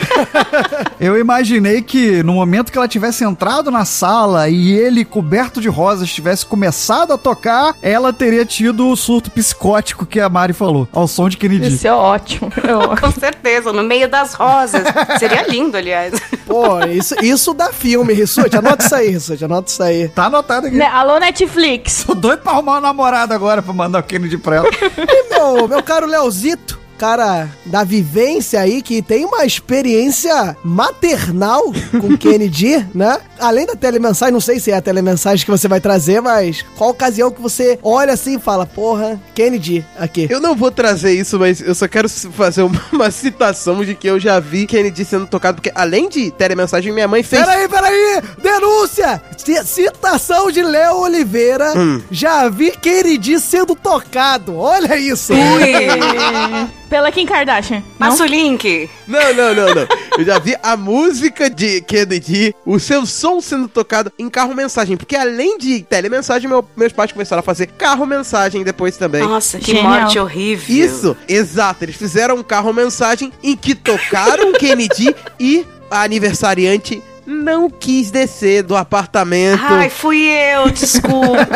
Eu imaginei que no momento que ela tivesse entrado na sala e ele, coberto de rosas, tivesse começado a tocar, ela teria tido o surto psicótico que a Mari falou, ao som de Kennedy. Isso é ótimo. É ótimo. Com certeza, no meio das rosas. Seria lindo, aliás. Pô, isso, isso dá filme, Rissuti. Anota isso aí, Rissuti, anota isso aí. Tá anotado aqui. Né, Alô, Netflix. Tô doido pra arrumar uma namorada agora pra mandar o Kennedy pra ela. E meu, meu caro Leozito, cara da vivência aí, que tem uma experiência maternal com Kennedy, né? Além da telemensagem, não sei se é a telemensagem que você vai trazer, mas qual ocasião que você olha assim e fala, porra, Kennedy, aqui. Eu não vou trazer isso, mas eu só quero fazer uma, uma citação de que eu já vi Kennedy sendo tocado, porque além de telemensagem, minha mãe fez. Peraí, peraí! Denúncia! C- Citação de Léo Oliveira. Hum. Já vi Kennedy sendo tocado. Olha isso! Pela Kim Kardashian. Não? Passa o link. Não, não, não, não. Eu já vi a música de Kennedy, o seu som sendo tocado em carro-mensagem. Porque além de telemensagem, meu- meus pais começaram a fazer carro-mensagem depois também. Nossa, que Genial. morte horrível. Isso, exato. Eles fizeram um carro-mensagem em que tocaram Kennedy e a aniversariante não quis descer do apartamento. Ai, fui eu, desculpa.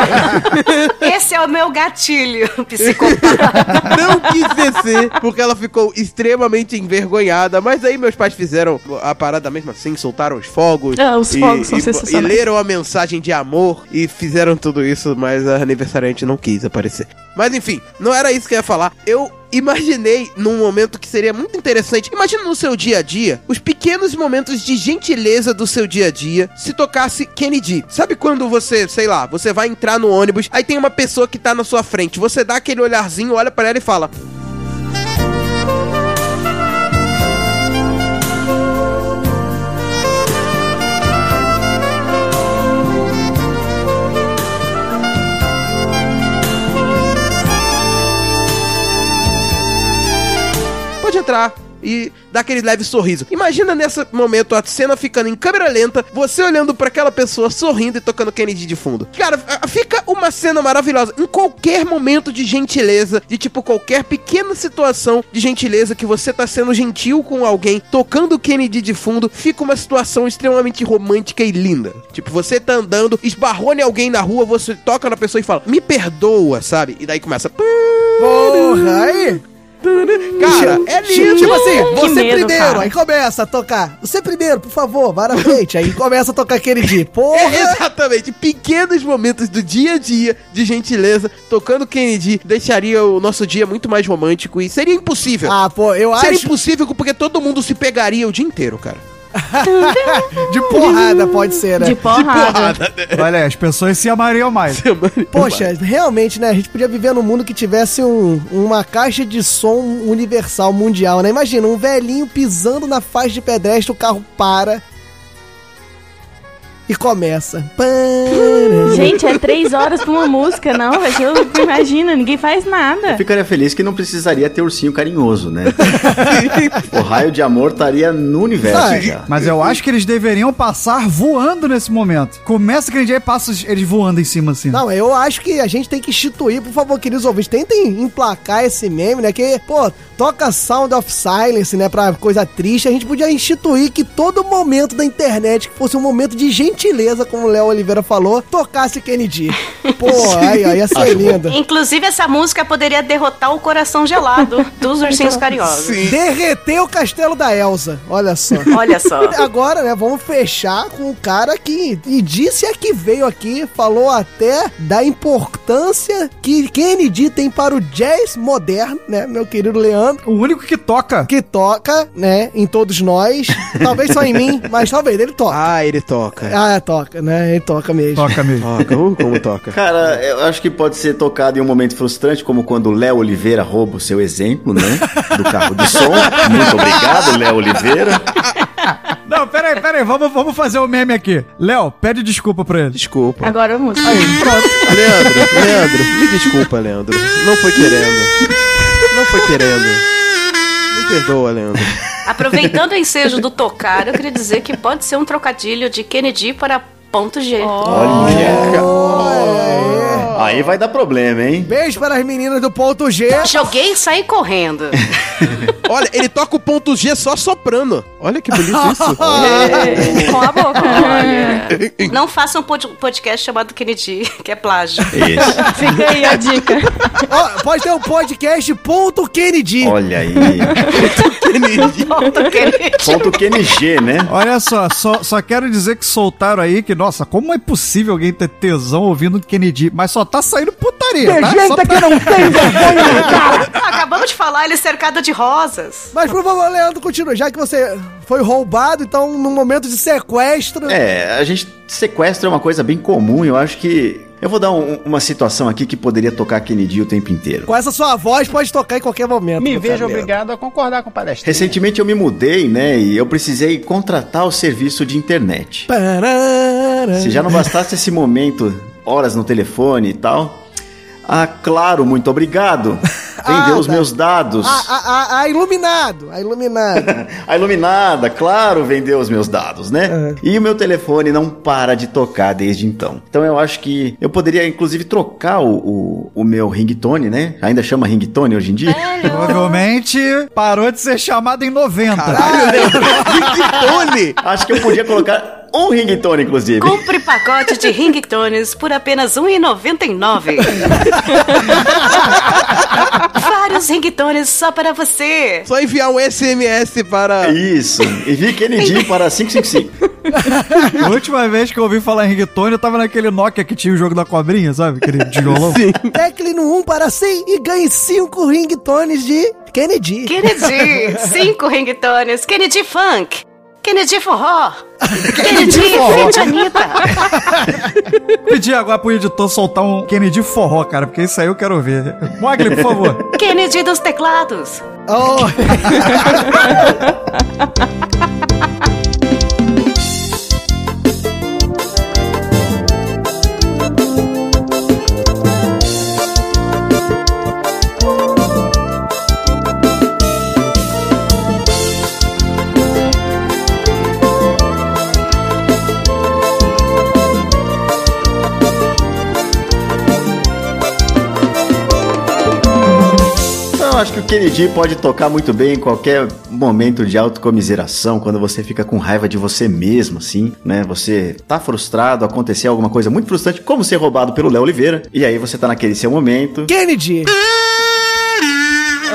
Esse é o meu gatilho, psicopata. não quis descer porque ela ficou extremamente envergonhada. Mas aí meus pais fizeram a parada mesmo assim, soltaram os fogos. Ah, os e- fogos são e, sensacionais. E leram a mensagem de amor e fizeram tudo isso, mas a aniversariante não quis aparecer. Mas enfim, não era isso que eu ia falar. Eu imaginei num momento que seria muito interessante. Imagina no seu dia a dia, os pequenos momentos de gentileza do seu dia a dia, se tocasse Kennedy. Sabe quando você, sei lá, você vai entrar no ônibus, aí tem uma pessoa que tá na sua frente, você dá aquele olharzinho, olha pra ela e fala: entrar. E dá aquele leve sorriso. Imagina nesse momento a cena ficando em câmera lenta, você olhando pra aquela pessoa sorrindo e tocando Kennedy de fundo. Cara, fica uma cena maravilhosa. Em qualquer momento de gentileza, de tipo qualquer pequena situação de gentileza que você tá sendo gentil com alguém, tocando Kennedy de fundo, fica uma situação extremamente romântica e linda. Tipo, você tá andando, esbarrou em alguém na rua, você toca na pessoa e fala: "Me perdoa", sabe? E daí começa Porra, aí! Cara, é lindo. Tipo assim, você medo, primeiro, cara. aí começa a tocar. Você primeiro, por favor, vá na frente. Aí começa a tocar Kennedy. Porra! É, exatamente. Pequenos momentos do dia a dia de gentileza, tocando Kennedy, deixaria o nosso dia muito mais romântico e seria impossível. Ah, pô, eu seria acho. impossível porque todo mundo se pegaria o dia inteiro, cara. De porrada, pode ser, né? De porrada. Olha, as pessoas se amariam mais. Poxa, realmente, né? A gente podia viver num mundo que tivesse um- uma caixa de som universal, mundial, né? Imagina, um velhinho pisando na faixa de pedestre, o carro para. E começa. Gente, é três horas pra uma música, não, velho. Imagina, ninguém faz nada. Ficaria feliz que não precisaria ter ursinho carinhoso, né? o raio de amor estaria no universo já. Mas eu acho que eles deveriam passar voando nesse momento. Começa aquele dia e passa eles voando em cima assim. Não, eu acho que a gente tem que instituir, por favor, queridos ouvintes, tentem emplacar esse meme, né? Que, pô, toca Sound of Silence, né? Pra coisa triste. A gente podia instituir que todo momento da internet que fosse um momento de gentileza, como o Léo Oliveira falou, tocasse Kennedy. Pô, aí, aí ia ser lindo. Inclusive, essa música poderia derrotar o coração gelado dos ursinhos carinhosos. Derreter o castelo da Elsa. Olha só. Olha só. Agora, né, vamos fechar com o cara que e disse a que veio aqui, falou até da importância que Kennedy tem para o jazz moderno, né, meu querido Leandro. O único que toca. Que toca, né, em todos nós. Talvez só em mim, mas talvez ele toca. Ah, ele toca. Ah, toca, né? Ele toca mesmo. Toca mesmo. Toca, uh, como toca. Cara, eu acho que pode ser tocado em um momento frustrante, como quando o Léo Oliveira rouba o seu exemplo, né? Do carro de som. Muito obrigado, Léo Oliveira. Não, peraí, peraí, vamos, vamos fazer o meme aqui. Léo, pede desculpa pra ele. Desculpa. Agora vamos. Leandro, Leandro, me desculpa, Leandro. Não foi querendo. Não foi querendo. Me perdoa, Leandro. Aproveitando o ensejo do tocar, eu queria dizer que pode ser um trocadilho de Kennedy para ponto G. Aí vai dar problema, hein? Beijo para as meninas do ponto G. Joguei e saí correndo. Olha, ele toca o ponto G só soprando. Olha que bonito isso. Com a boca. Não façam um pod- podcast chamado Kennedy, que é plágio. Isso. Fica aí a dica. Ó, pode ter um podcast ponto Kennedy. Olha aí. Ponto Kennedy. Ponto QNG, né? Olha só, só, só quero dizer que soltaram aí que, nossa, como é possível alguém ter tesão ouvindo Kennedy? Mas só tá saindo putaria, tá? Só tá- não tem vergonha na cara. Acabamos de falar, ele é cercado de rosas. Mas por favor, Leandro, continua. Já que você foi roubado, então, num momento de sequestro. É, a gente sequestra é uma coisa bem comum. Eu acho que. Eu vou dar um- uma situação aqui que poderia tocar Kennedy o tempo inteiro. Com essa sua voz, pode tocar em qualquer momento. Me vejo obrigado a concordar com o palestra. Recentemente eu me mudei, né? E eu precisei contratar o serviço de internet. Parara. Se já não bastasse esse momento, horas no telefone e tal. Ah, claro, muito obrigado. Vendeu Ah, os tá. meus dados. A, a, a, a iluminado, a iluminado. A iluminada, claro, vendeu os meus dados, né? E o meu telefone não para de tocar desde então. Então eu acho que eu poderia, inclusive, trocar o, o, o meu ringtone, né? Ainda chama ringtone hoje em dia? Provavelmente parou de ser chamado em 90. Ringtone! Acho que eu podia colocar um ringtone, inclusive. Compre pacote de ringtones por apenas R$ 1,99. Vários ringtones só para você. Só enviar um SMS para. Isso. Envie Kennedy para 555. A última vez que eu ouvi falar em ringtone, eu tava naquele Nokia que tinha o jogo da cobrinha, sabe? Aquele tijolão. Sim. Tecle no 1 para 100 e ganhe 5 ringtones de Kennedy. Kennedy, cinco ringtones. Kennedy Funk. Kennedy Forró. Kennedy Feat Anitta. Pedir agora pro editor soltar um Kennedy forró, cara, porque isso aí eu quero ver. Mogli, por favor. Kennedy dos teclados. Oh. Eu acho que o Kennedy pode tocar muito bem em qualquer momento de autocomiseração, quando você fica com raiva de você mesmo, assim, né? Você tá frustrado, aconteceu alguma coisa muito frustrante, como ser roubado pelo Léo Oliveira, e aí você tá naquele seu momento. Kennedy.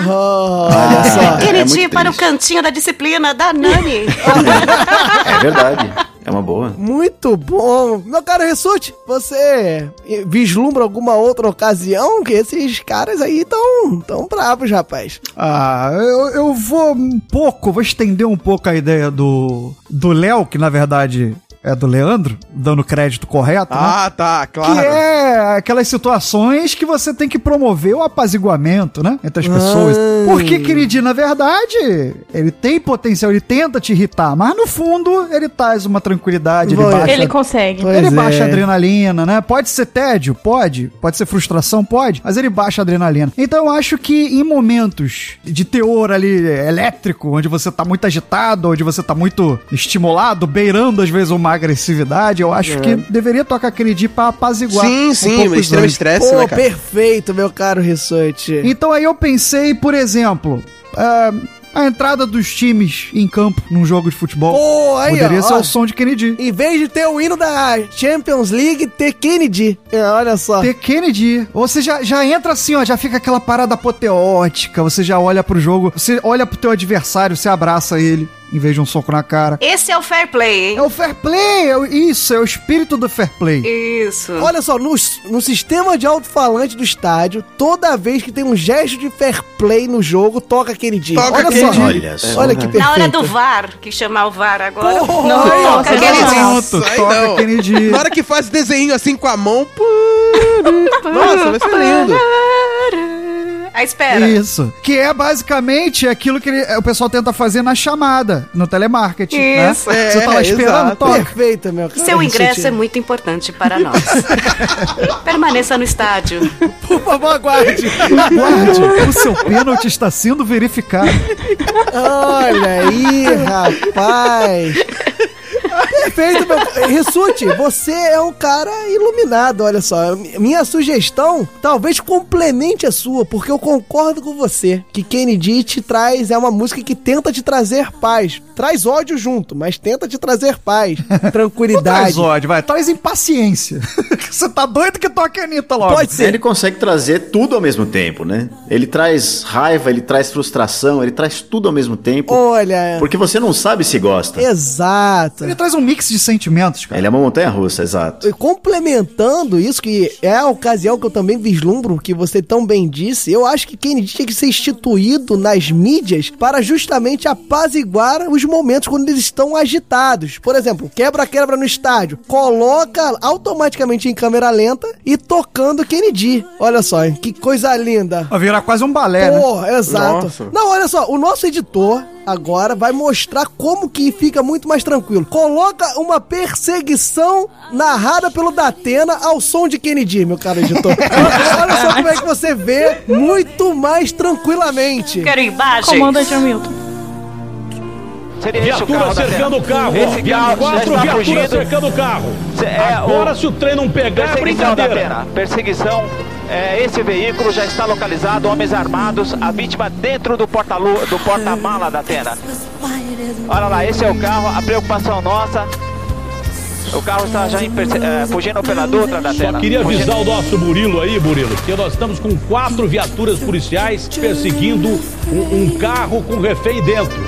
Oh, Ah, olha só. é Kennedy muito para o cantinho da disciplina da Nani. É verdade. É uma boa. Muito bom. Meu caro Ressute, você vislumbra alguma outra ocasião que esses caras aí tão, tão bravos, rapaz? Ah, eu, eu vou um pouco, vou estender um pouco a ideia do do Léo, que na verdade é do Leandro, dando crédito correto, né? Ah, tá, claro. Que é aquelas situações que você tem que promover o apaziguamento, né? Entre as pessoas. Ai. Porque, queridinho, na verdade, ele tem potencial, ele tenta te irritar, mas no fundo ele traz uma tranquilidade, ele baixa. Ele consegue. Pois Ele é. baixa a adrenalina, né? Pode ser tédio? Pode. Pode ser frustração? Pode. Mas ele baixa a adrenalina. Então eu acho que em momentos de teor ali elétrico, onde você tá muito agitado, onde você tá muito estimulado, beirando às vezes uma agressividade, eu acho que deveria tocar aquele dia pra apaziguar. Sim, um sim, pouco os extremo estresse, Pô, né, cara? perfeito, meu caro Ressute. Então aí eu pensei, por exemplo, ah, a entrada dos times em campo num jogo de futebol. Pô, aí, Poderia ó, ser ó. o som de Kennedy. Em vez de ter o hino da Champions League, ter Kennedy. É, olha só. Ter Kennedy. Você já, já entra assim, ó, já fica aquela parada apoteótica, você já olha pro jogo, você olha pro teu adversário, você abraça ele. Em vez de um soco na cara. Esse é o fair play, hein? É o fair play, é o- isso, é o espírito do fair play. Isso. Olha só, no, no sistema de alto-falante do estádio, toda vez que tem um gesto de fair play no jogo, toca aquele dia. Toca Olha aquele só. dia. Olha só. Olha que perfeito. Na hora do VAR, que chamar o VAR agora. Porra, não, toca tá aquele dia. Pronto, toca não. aquele dia. Na hora que faz desenho assim com a mão. pô, Nossa, vai ser lindo. Espera. Isso. Que é basicamente aquilo que ele- o pessoal tenta fazer na chamada, no telemarketing. né? Isso. Você tá lá É, esperando, exato. toca. Perfeito, meu cara. Seu ingresso é muito importante para nós. Permaneça no estádio. Por favor, aguarde. Aguarde, o seu pênalti está sendo verificado. Olha aí, rapaz. Perfeito, meu. Rissute, você é um cara iluminado, olha só. Minha sugestão talvez complemente a sua, porque eu concordo com você que Kennedy te traz, é uma música que tenta te trazer paz. Traz ódio junto, mas tenta te trazer paz, tranquilidade. Traz ódio, vai. Traz impaciência. Você tá doido que toque a Anitta logo. Pode ser. Ele consegue trazer tudo ao mesmo tempo, né? Ele traz raiva, ele traz frustração, ele traz tudo ao mesmo tempo. Olha, Porque você não sabe se gosta. exato. Ele traz um mix de sentimentos, cara. Ele é uma montanha russa, exato. E complementando isso, que é a ocasião que eu também vislumbro, que você tão bem disse, eu acho que Kennedy tinha que ser instituído nas mídias para justamente apaziguar os momentos quando eles estão agitados. Por exemplo, quebra-quebra no estádio, coloca automaticamente em câmera lenta e tocando Kennedy. Olha só, hein, que coisa linda. Vai virar quase um balé, né? Porra, exato. Nossa. Não, olha só, o nosso editor agora vai mostrar como que fica muito mais tranquilo. Coloca uma perseguição narrada pelo Datena ao som de Kennedy, meu caro editor. olha só como é que você vê muito mais tranquilamente. Quero imagens. Comandante Hamilton. Viatura cercando o carro. Esse quatro viaturas cercando o carro. É, Agora, o- se o trem não pegar, é brincadeira. Perseguição. É, esse veículo já está localizado, homens armados, a vítima dentro do porta-lu- do porta-mala da Atena. Olha lá, esse é o carro, a preocupação nossa. O carro está já em é, fugindo pela Dutra da Atena. Só queria Fugindo- avisar o nosso Murilo aí, Murilo, que nós estamos com quatro viaturas policiais perseguindo um, um carro com refém dentro.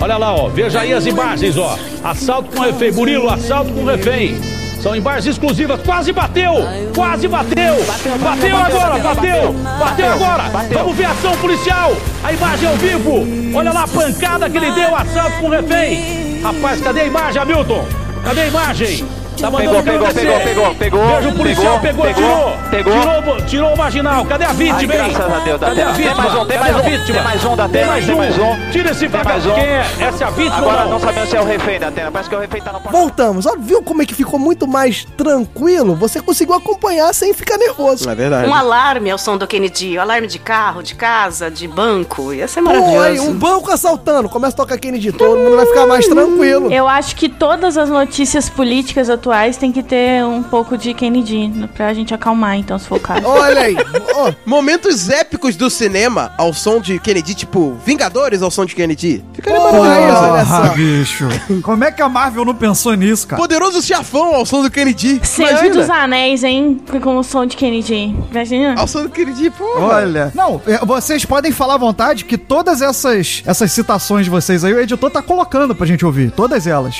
Olha lá, ó, veja aí as imagens, ó. Assalto com refém. Murilo, assalto com refém. São imagens exclusivas. Quase bateu! Quase bateu! Bateu agora! Bateu! Bateu agora! Vamos ver a ação policial! A imagem ao vivo! Olha lá a pancada que ele deu, assalto com refém! Rapaz, cadê a imagem, Hamilton? Cadê a imagem? Tá mandando Pegou, o pegou, pegou, pegou, pegou, Veja o policial, pegou, pegou, tirou, pegou. tirou, tirou o marginal. Cadê a vítima, hein? graças a Deus, da Cadê a Atena. Tem vítima? mais um, tem mais um, vítima? tem mais um da mais tem um. mais um. Tira esse vagabundo. Quem é? Essa é a vítima Agora não sabemos se é o refém da Atena. Parece que o refém tá no porta Voltamos. Ó, viu como é que ficou muito mais tranquilo? Você conseguiu acompanhar sem ficar nervoso. É verdade. Um alarme ao som do Kennedy. Um alarme de carro, de casa, de banco. Ia ser maravilhoso. um banco assaltando. Começa a tocar Kennedy, todo mundo vai ficar mais tranquilo. Eu acho que todas as notícias políticas atuais tem que ter um pouco de Kennedy pra gente acalmar, então, se for o caso. Olha aí. ó, Momentos épicos do cinema ao som de Kennedy, tipo Vingadores ao som de Kennedy. Ficaria Porra, maravilhoso. olha só. bicho. Como é que a Marvel não pensou nisso, cara? Poderoso chefão ao som do Kennedy. Senhor Imagina. dos Anéis, hein? Com o som de Kennedy. Imagina. Ao som do Kennedy, pô. Olha. Não, é, vocês podem falar à vontade que todas essas, essas citações de vocês aí, o editor tá colocando pra gente ouvir. Todas elas.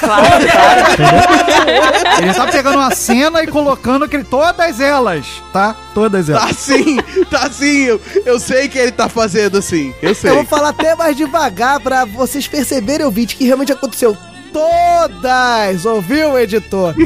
Claro, Ele tá pegando uma cena e colocando aquele, todas elas, tá? Todas elas. Tá sim, tá sim. Eu, eu sei que ele tá fazendo assim. Eu sei. Eu vou falar até mais devagar pra vocês perceberem, ouvinte, que realmente aconteceu. Todas! Ouviu, editor?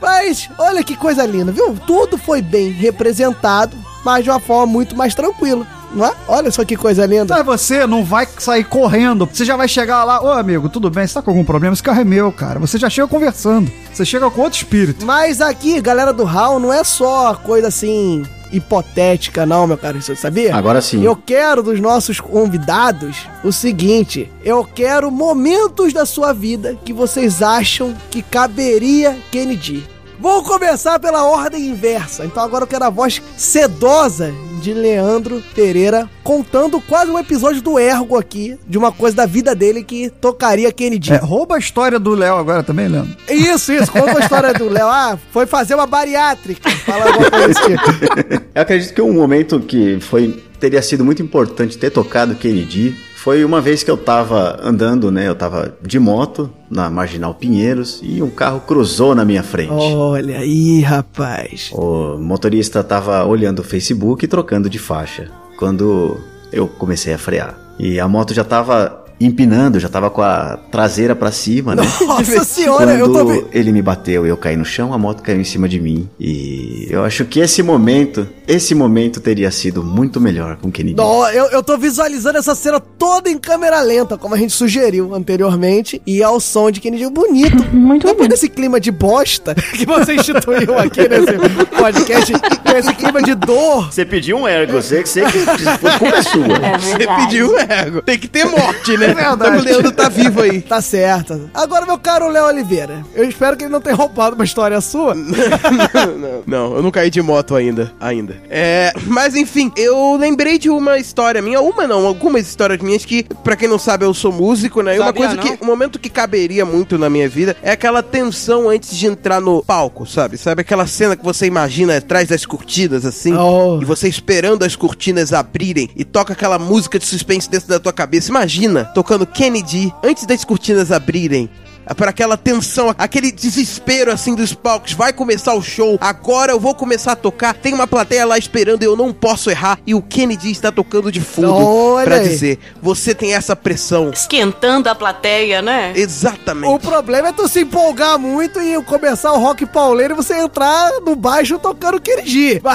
Mas, olha que coisa linda, viu? Tudo foi bem representado, mas de uma forma muito mais tranquila, não é? Olha só que coisa linda. Mas você não vai sair correndo. Você já vai chegar lá, ô amigo, tudo bem? Você tá com algum problema? Esse carro é meu, cara. Você já chega conversando. Você chega com outro espírito. Mas aqui, galera do HAL, não é só coisa assim hipotética, não, meu caro, você sabia? Agora sim. Eu quero dos nossos convidados o seguinte: eu quero momentos da sua vida que vocês acham que caberia Kennedy. Vou começar pela ordem inversa. Então agora eu quero a voz sedosa de Leandro Pereira contando quase um episódio do Ergo aqui, de uma coisa da vida dele que tocaria Kennedy. É, rouba a história do Léo agora também, Leandro. Isso, isso. Conta a história do Léo. Ah, foi fazer uma bariátrica. Fala alguma coisa desse tipo. Eu acredito que um momento que foi teria sido muito importante ter tocado Kennedy Foi uma vez que eu tava andando, né? Eu tava de moto na Marginal Pinheiros e um carro cruzou na minha frente. Olha aí, rapaz. O motorista tava olhando o Facebook e trocando de faixa. Quando eu comecei a frear. E a moto já tava empinando, já tava com a traseira pra cima, né? Nossa senhora, eu tô Quando vendo. ele me bateu e eu caí no chão, a moto caiu em cima de mim. E eu acho que esse momento, esse momento teria sido muito melhor com Kennedy. Não, eu, eu tô visualizando essa cena toda em câmera lenta, como a gente sugeriu anteriormente, e ao som de Kennedy bonito. Muito Depois desse clima de bosta que você instituiu aqui nesse podcast, com esse clima de dor. Você pediu um ergo, você que você que foi culpa sua. Você pediu o ego. Tem que ter morte, né? É verdade. O Leandro tá vivo aí. Tá certo. Agora, meu caro Léo Oliveira, eu espero que ele não tenha roubado uma história sua. não, não, eu não caí de moto ainda. Ainda. É. Mas enfim, eu lembrei de uma história minha, uma não, algumas histórias minhas que, pra quem não sabe, eu sou músico, né? E uma coisa não? que. Um momento que caberia muito na minha vida é aquela tensão antes de entrar no palco, sabe? Sabe aquela cena que você imagina atrás das cortinas, assim? Oh. E você esperando as cortinas abrirem e toca aquela música de suspense dentro da tua cabeça. Imagina tocando Kennedy antes das cortinas abrirem. Para aquela tensão, aquele desespero assim dos palcos. Vai começar o show, agora eu vou começar a tocar. Tem uma plateia lá esperando, eu não posso errar. E o Kennedy está tocando de fundo aí. dizer: você tem essa pressão. Esquentando a plateia, né? Exatamente. O problema é tu se empolgar muito e começar o rock pauleiro e você entrar no baixo tocando Kennedy.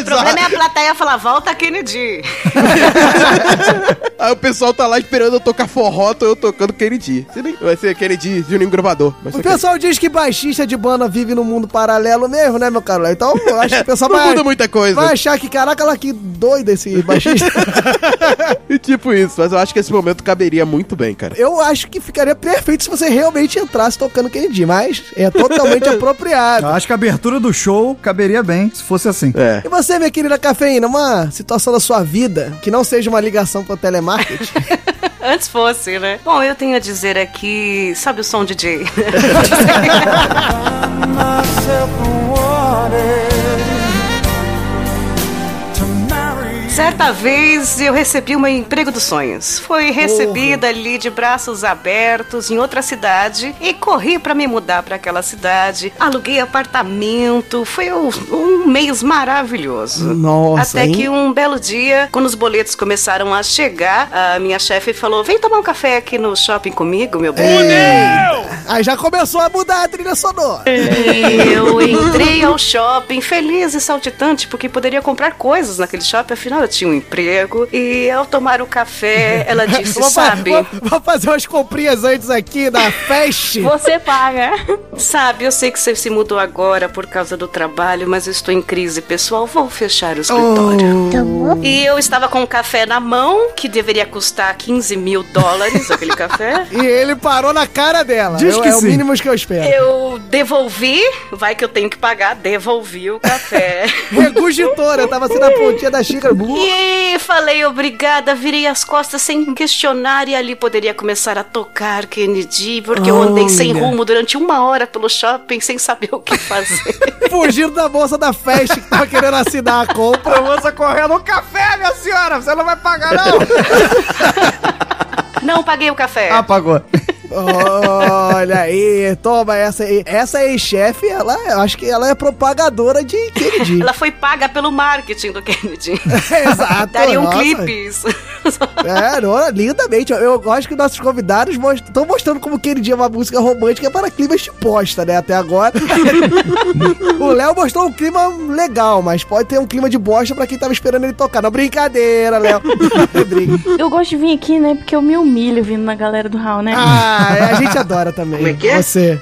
O problema é a plateia falar, volta Kennedy. Aí o pessoal tá lá esperando eu tocar forró, tô eu tocando Kennedy. Vai ser Kennedy de um gravador. O pessoal diz que baixista de banda vive num mundo paralelo mesmo, né, meu caro? Então, eu acho que o pessoal Não vai, muda muita coisa. vai achar que, caraca, lá que doido esse baixista. E tipo isso, mas eu acho que esse momento caberia muito bem, cara. eu acho que ficaria perfeito se você realmente entrasse tocando Kennedy, mas é totalmente apropriado. Eu acho que a abertura do show caberia bem se fosse assim. É. E você, minha querida cafeína, uma situação da sua vida que não seja uma ligação com o telemarketing? Antes fosse, né? Bom, eu tenho a dizer aqui, sabe o som DJ? Certa vez eu recebi um emprego dos sonhos. Foi recebida ali de braços abertos em outra cidade e corri pra me mudar pra aquela cidade. Aluguei apartamento. Foi um, um mês maravilhoso. Nossa, Até hein? que um belo dia, quando os boletos começaam a chegar, a minha chefe falou: Vem tomar um café aqui no shopping comigo, meu bem. Aí já começou a mudar a trilha sonora. E eu entrei ao shopping feliz e saltitante porque poderia comprar coisas naquele shopping, afinal eu tinha um emprego. E ao tomar o café, ela disse: Vou, fa- Sabe, vou- vou fazer umas comprinhas antes aqui da Fest. Você paga. sabe, eu sei que você se mudou agora por causa do trabalho, mas eu estou em crise pessoal, vou fechar o escritório. E eu estava com um café na mão, que deveria custar 15 mil dólares, aquele café. E ele parou na cara dela. Diz Eu- que é o sim. mínimo que eu espero. Eu devolvi, vai que eu tenho que pagar, devolvi o café. Regurgitora, tava assim na pontinha da xícara. E falei obrigada, virei as costas sem questionar e ali poderia começar a tocar Kennedy, porque eu andei sem Olha. rumo durante uma hora pelo shopping sem saber o que fazer. Fugindo da moça da Fest que tava querendo assinar a compra. A moça correndo um café, minha senhora! Você não vai pagar, não! Não paguei o café. ah, pagou. Olha aí, toma essa aí. Essa ex-chefe, ela, eu acho que ela é propagadora de Kennedy. Ela foi paga pelo marketing do Kennedy. Exato. Daria um nossa. clipe isso. É, não, lindamente. Eu, eu acho que nossos convidados estão mostrando como Kennedy é uma música romântica para climas de bosta, né? Até agora. o Léo mostrou um clima legal, mas pode ter um clima de bosta pra quem tava esperando ele tocar. Não, brincadeira, Léo. Eu gosto de vir aqui, né? Porque eu me humilho vindo na galera do Hall, né? ah, é, a gente adora também. Como é que é? Você.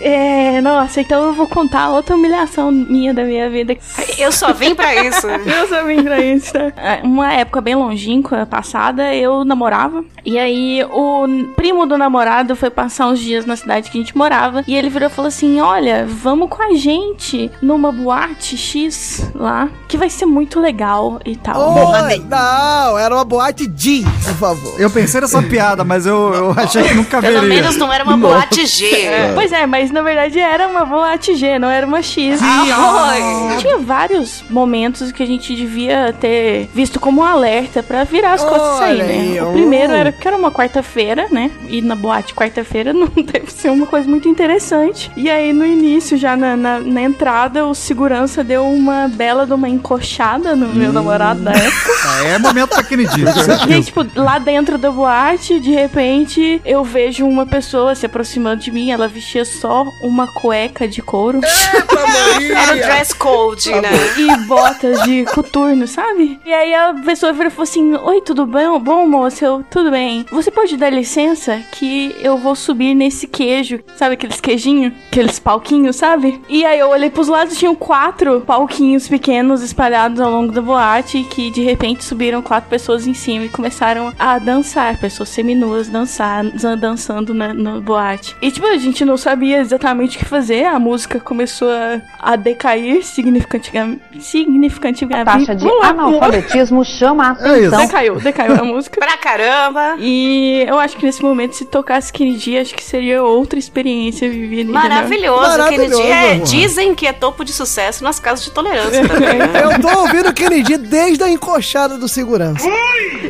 É, nossa, então eu vou contar outra humilhação minha da minha vida. Eu só vim pra isso. Eu só vim pra isso, tá? Uma época bem longínqua, passada, eu namorava. E aí, o primo do namorado foi passar uns dias na cidade que a gente morava. E ele virou e falou assim: Olha, vamos com a gente numa boate X lá, que vai ser muito legal e tal. Oi, não, era uma boate G, por favor. Eu pensei nessa piada, mas eu, eu achei que nunca Pelo veria. menos não era uma boate G. É, Pois é, mas Mas na verdade era uma boate G, não era uma X. Ah, Tinha vários momentos que a gente devia ter visto como um alerta pra virar as costas aí, né? O primeiro era que era uma quarta-feira, né? E na boate quarta-feira não deve ser uma coisa muito interessante. E aí no início, já na, na, na entrada, o segurança deu uma bela de uma encoxada no meu namorado da época. Ah, é momento pra Kennedy. E aí, tipo, lá dentro da boate, de repente, eu vejo uma pessoa se aproximando de mim. Ela vestia só uma cueca de couro. Era o dress code, né? E botas de coturno, sabe? E aí a pessoa virou e falou assim: Oi, tudo bem? Bom, moço, eu, tudo bem. Você pode dar licença que eu vou subir nesse queijo, sabe aqueles queijinhos? Aqueles palquinhos, sabe? E aí eu olhei pros lados tinham quatro palquinhos pequenos espalhados ao longo da boate que de repente subiram quatro pessoas em cima e começaram a dançar, pessoas seminuas dançar, dançando na, na boate. E tipo, a gente não sabia exatamente o que fazer, a música começou a, a decair significativamente. significativamente. taxa de lá. analfabetismo chama a atenção. Decaiu, decaiu a música. Pra caramba! E eu acho que nesse momento, se tocasse Kennedy, acho que seria outra experiência vivida. Maravilhoso, Maravilhoso, Kennedy. É, dizem que é topo de sucesso nas casas de tolerância também. né? Eu tô ouvindo Kennedy desde a encoxada do segurança.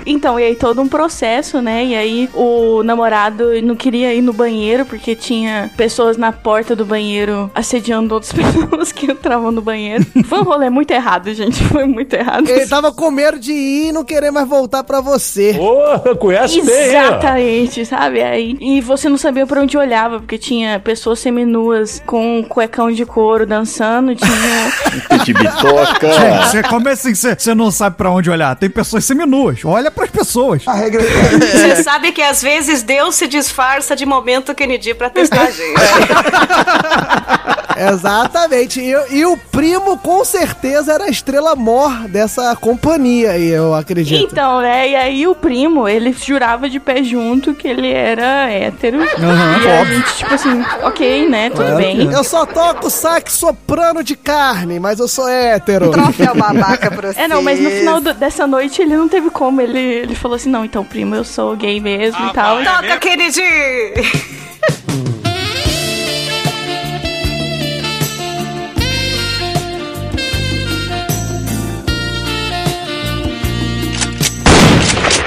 Então, e aí todo um processo, né? E aí o namorado não queria ir no banheiro porque tinha pessoas na porta do banheiro assediando outras pessoas que entravam no banheiro. Foi um rolê muito errado, gente. Foi muito errado. Ele tava com medo de ir e não querer mais voltar pra você. Ô, conhece bem, hein? Exatamente, sabe? Aí, e você não sabia pra onde olhava, porque tinha pessoas seminuas com um cuecão de couro dançando, tinha. Gente, bitoca. Gente, você como assim você você não sabe pra onde olhar? Tem pessoas seminuas. Olha pras pessoas. A regra Você sabe que às vezes Deus se disfarça de momento Kennedy pra testar a gente. Exatamente. E, e o primo, com certeza, era a estrela mor dessa companhia aí, eu acredito. Então, né? E aí o primo, ele jurava de pé junto que ele era hétero. Aham, e a gente, tipo assim, ok, né? Tudo bem. Eu só toco sax soprano de carne, mas eu sou hétero. Troféu babaca pra É, não, mas no final do- dessa noite ele não teve como. Ele, ele falou assim: não, então, primo, eu sou gay mesmo e tal. Toca, Kennedy!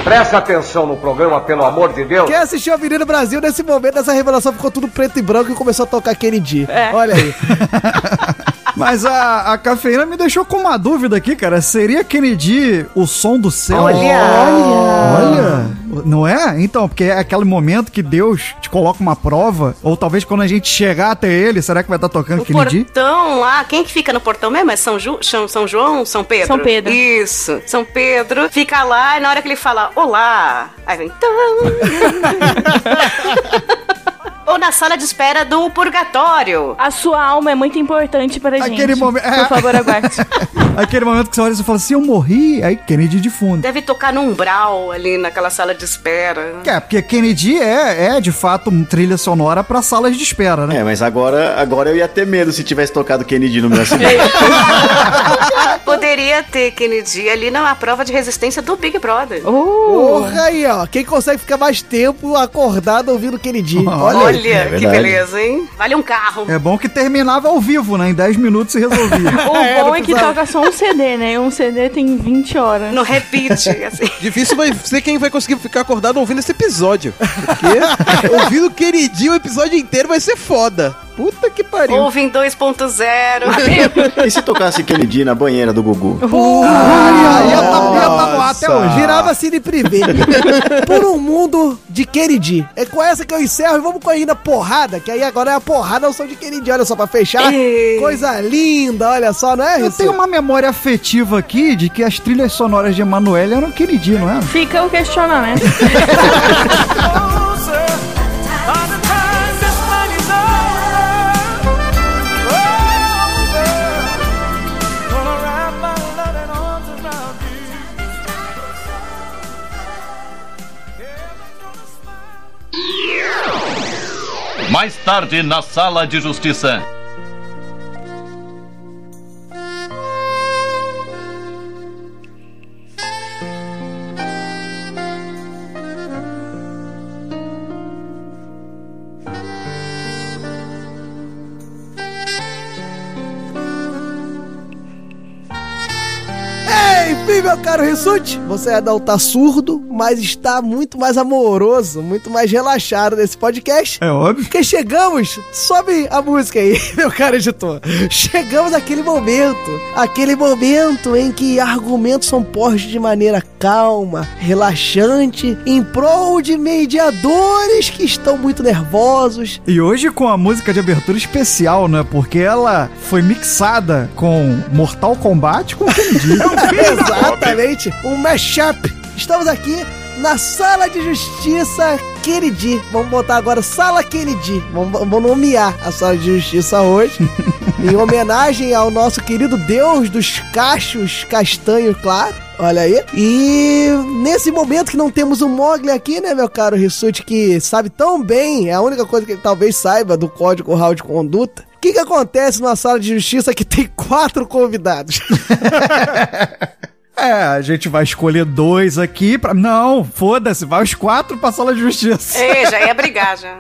Presta atenção no programa, pelo amor de Deus. Quem assistiu a Avenida Brasil, nesse momento, essa revelação ficou tudo preto e branco e começou a tocar Kennedy. É. Olha aí. Mas a, a cafeína me deixou com uma dúvida aqui, cara. Seria Kennedy o som do céu? Olha! Olha! Não é? Então, porque é aquele momento que Deus te coloca uma prova, ou talvez quando a gente chegar até ele, será que vai estar tocando O Kennedy? portão lá, quem que fica no portão mesmo? É São, Ju, São, São João? São Pedro? São Pedro. Isso. São Pedro. Fica lá e na hora que ele fala, olá. Aí vem... Ou na sala de espera do purgatório. A sua alma é muito importante para a gente. Aquele momento- Por favor, aguarde. Aquele momento que você olha e fala assim, eu morri, aí Kennedy de fundo. Deve tocar no umbral ali naquela sala de espera. É, porque Kennedy é, é de fato uma trilha sonora pra salas de espera, né? É, mas agora, agora eu ia ter medo se tivesse tocado Kennedy no meu acidente. Poderia ter Kennedy ali na prova de resistência do Big Brother. Porra aí, ó. Quem consegue ficar mais tempo acordado ouvindo Kennedy? Olha, Olha, aí. É que beleza, hein? Vale um carro. É bom que terminava ao vivo, né? Em 10 minutos se resolvia. O É, bom é que toca só um CD, né? Um CD tem 20 horas. No repeat, assim. Difícil vai ser quem vai conseguir ficar acordado ouvindo esse episódio. Porque ouvindo Kennedy o episódio inteiro vai ser foda. Puta que pariu. Ouve em 2.0. E se tocasse Kennedy na banheira do Gugu? Aí, Ia tá, ia tá no ar até hoje. Girava Cine Privé. Por um mundo de Kennedy. É com essa que eu encerro e vamos com ainda porrada, que aí agora é a porrada ao som de Kennedy. Olha só, pra fechar. Coisa linda, olha só, não é, Eu tenho uma memória afetiva aqui de que as trilhas sonoras de Emanuele eram Kennedy, não é? Fica o questionamento. mais tarde na Sala de Justiça. Ei, meu caro Rissuti, você é da Alta Surdo, mas está muito mais amoroso, muito mais relaxado nesse podcast. É óbvio. Porque chegamos, sobe a música aí, meu caro editor. Chegamos àquele momento, aquele momento em que argumentos são postos de maneira calma, relaxante, em prol de mediadores que estão muito nervosos. E hoje com a música de abertura especial, né? Porque ela foi mixada com Mortal Kombat com Kennedy. Exatamente, um mashup. Estamos aqui na Sala de Justiça Kennedy. Vamos botar agora Sala Kennedy. Vamos, vamos nomear a Sala de Justiça hoje. em homenagem ao nosso querido Deus dos cachos castanho claro. Olha aí. E nesse momento que não temos o Mogli aqui, né, meu caro Rissuti, que sabe tão bem, é a única coisa que ele talvez saiba do Código Real de Conduta. O que, que acontece numa sala de justiça que tem quatro convidados? É, a gente vai escolher dois aqui pra. Não, foda-se, vai os quatro pra sala de justiça. Ei, já ia brigar já.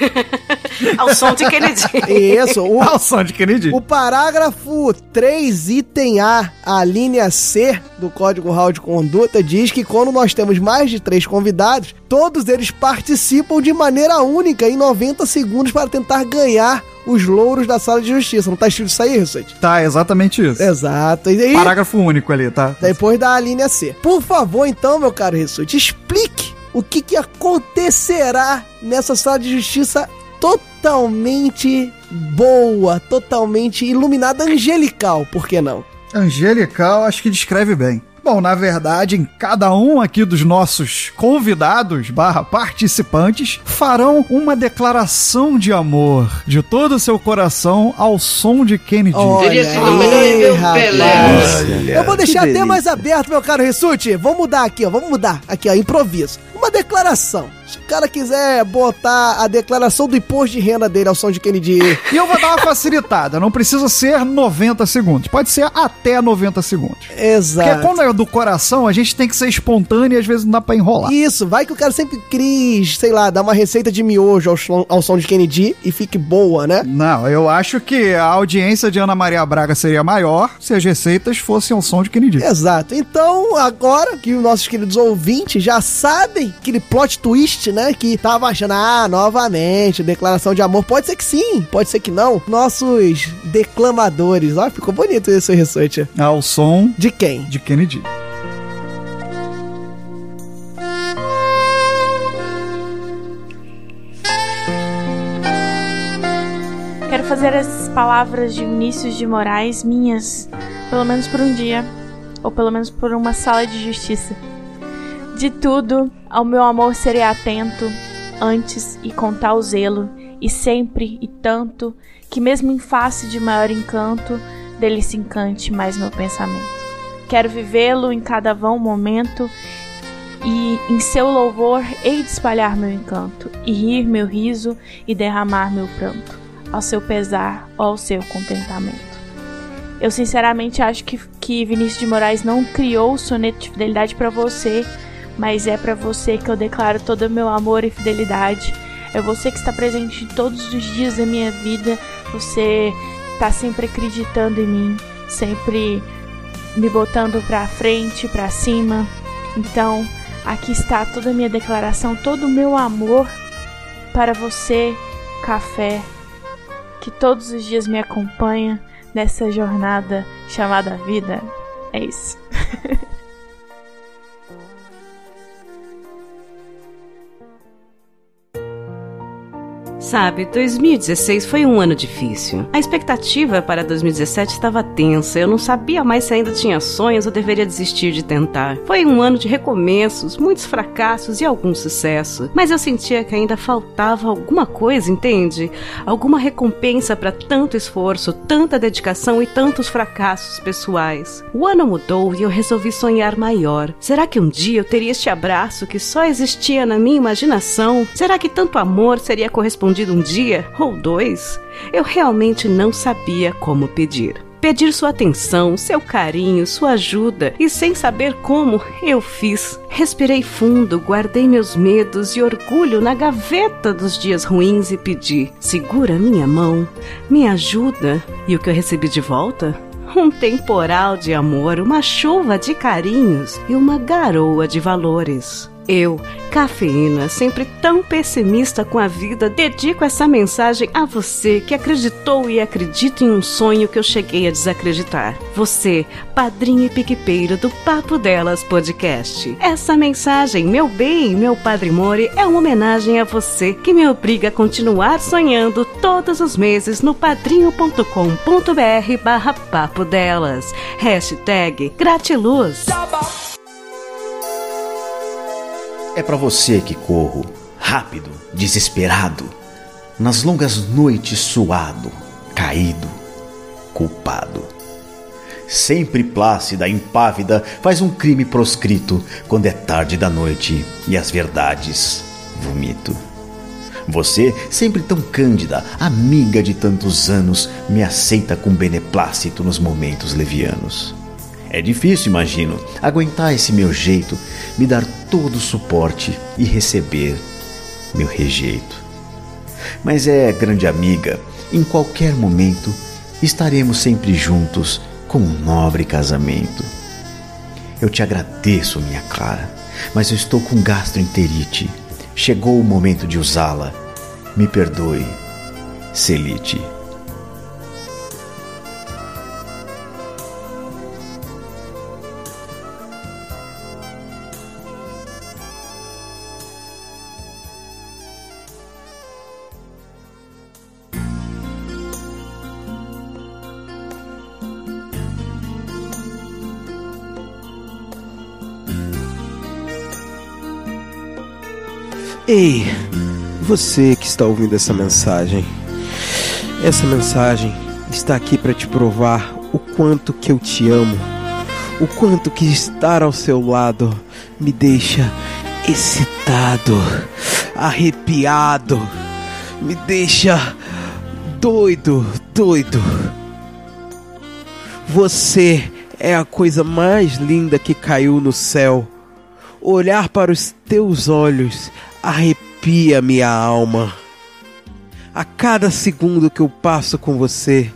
Ao som de Kennedy. Isso, o, Ao som de Kennedy. o parágrafo 3, item A, a linha C do Código Real de Conduta diz que quando nós temos mais de três convidados, todos eles participam de maneira única em 90 segundos para tentar ganhar os louros da sala de justiça. Não tá escrito isso aí, Rissuti? Tá, exatamente isso. Exato. E aí, Parágrafo único ali, tá? depois da linha C. Por favor, então, meu caro Rissuti, explique o que, que acontecerá nessa sala de justiça totalmente boa, totalmente iluminada, angelical, por que não? Angelical, acho que descreve bem. Bom, na verdade, em cada um aqui dos nossos convidados barra participantes farão uma declaração de amor de todo o seu coração ao som de Kennedy. Olha aí, rapaz. Olha, Eu vou deixar até mais aberto, meu caro Rissuti. Vamos mudar aqui, ó. Vamos mudar. Aqui, ó, improviso. Uma declaração. Se o cara quiser botar a declaração do imposto de renda dele ao som de Kennedy. E eu vou dar uma facilitada, não precisa ser 90 segundos, pode ser até 90 segundos. Exato. Porque quando é do coração, a gente tem que ser espontâneo e às vezes não dá pra enrolar. Isso, vai que o cara sempre quis, sei lá, dar uma receita de miojo ao som, ao som de Kennedy e fique boa, né? Não, eu acho que a audiência de Ana Maria Braga seria maior se as receitas fossem ao som de Kennedy. Exato. Então, agora que os nossos queridos ouvintes já sabem aquele plot twist, né? Que tava achando, ah, novamente, declaração de amor. Pode ser que sim, pode ser que não. Nossos declamadores. Ó, ficou bonito esse research. Ao som de quem? De Kennedy. Quero fazer as palavras de Vinícius de Moraes minhas, pelo menos por um dia, ou pelo menos por uma sala de justiça. De tudo, ao meu amor serei atento, antes e com tal zelo, e sempre e tanto, que mesmo em face de maior encanto, dele se encante mais meu pensamento. Quero vivê-lo em cada vão momento, e em seu louvor hei de espalhar meu encanto, e rir meu riso e derramar meu pranto, ao seu pesar ou ao seu contentamento. Eu sinceramente acho que, que Vinícius de Moraes não criou o soneto de fidelidade para você, mas é para você que eu declaro todo o meu amor e fidelidade. É você que está presente em todos os dias da minha vida, você está sempre acreditando em mim, sempre me botando pra frente, pra cima. Então, aqui está toda a minha declaração, todo o meu amor para você, café, que todos os dias me acompanha nessa jornada chamada vida. É isso. Sabe, 2016 foi um ano difícil. A expectativa para 2017 estava tensa. Eu não sabia mais se ainda tinha sonhos ou deveria desistir de tentar. Foi um ano de recomeços, muitos fracassos e algum sucesso. Mas eu sentia que ainda faltava alguma coisa, entende? Alguma recompensa para tanto esforço, tanta dedicação e tantos fracassos pessoais. O ano mudou e eu resolvi sonhar maior. Será que um dia eu teria este abraço que só existia na minha imaginação? Será que tanto amor seria correspondido um dia ou dois? Eu realmente não sabia como pedir. Pedir sua atenção, seu carinho, sua ajuda, e sem saber como, eu fiz. Respirei fundo, guardei meus medos e orgulho na gaveta dos dias ruins e pedi: segura minha mão, me ajuda. E o que eu recebi de volta? Um temporal de amor, uma chuva de carinhos e uma garoa de valores. Eu, cafeína, sempre tão pessimista com a vida, dedico essa mensagem a você que acreditou e acredita em um sonho que eu cheguei a desacreditar. Você, padrinho e piquepeiro do Papo Delas Podcast. Essa mensagem, meu bem, meu padre Mori, é uma homenagem a você que me obriga a continuar sonhando todos os meses no padrinho.com.br barra Papo Delas. Hashtag Gratiluz. É para você que corro, rápido, desesperado, nas longas noites suado, caído, culpado. Sempre plácida, impávida, faz um crime proscrito quando é tarde da noite e as verdades vomito. Você, sempre tão cândida, amiga de tantos anos, me aceita com beneplácito nos momentos levianos. É difícil, imagino, aguentar esse meu jeito, me dar todo o suporte e receber meu rejeito. Mas é, grande amiga, em qualquer momento estaremos sempre juntos com um nobre casamento. Eu te agradeço, minha Clara, mas eu estou com gastroenterite. Chegou o momento de usá-la. Me perdoe, Celite. Ei, você que está ouvindo essa mensagem. Essa mensagem está aqui para te provar o quanto que eu te amo. O quanto que estar ao seu lado me deixa excitado, arrepiado, me deixa doido, doido. Você é a coisa mais linda que caiu no céu. Olhar para os teus olhos arrepia minha alma. A cada segundo que eu passo com você,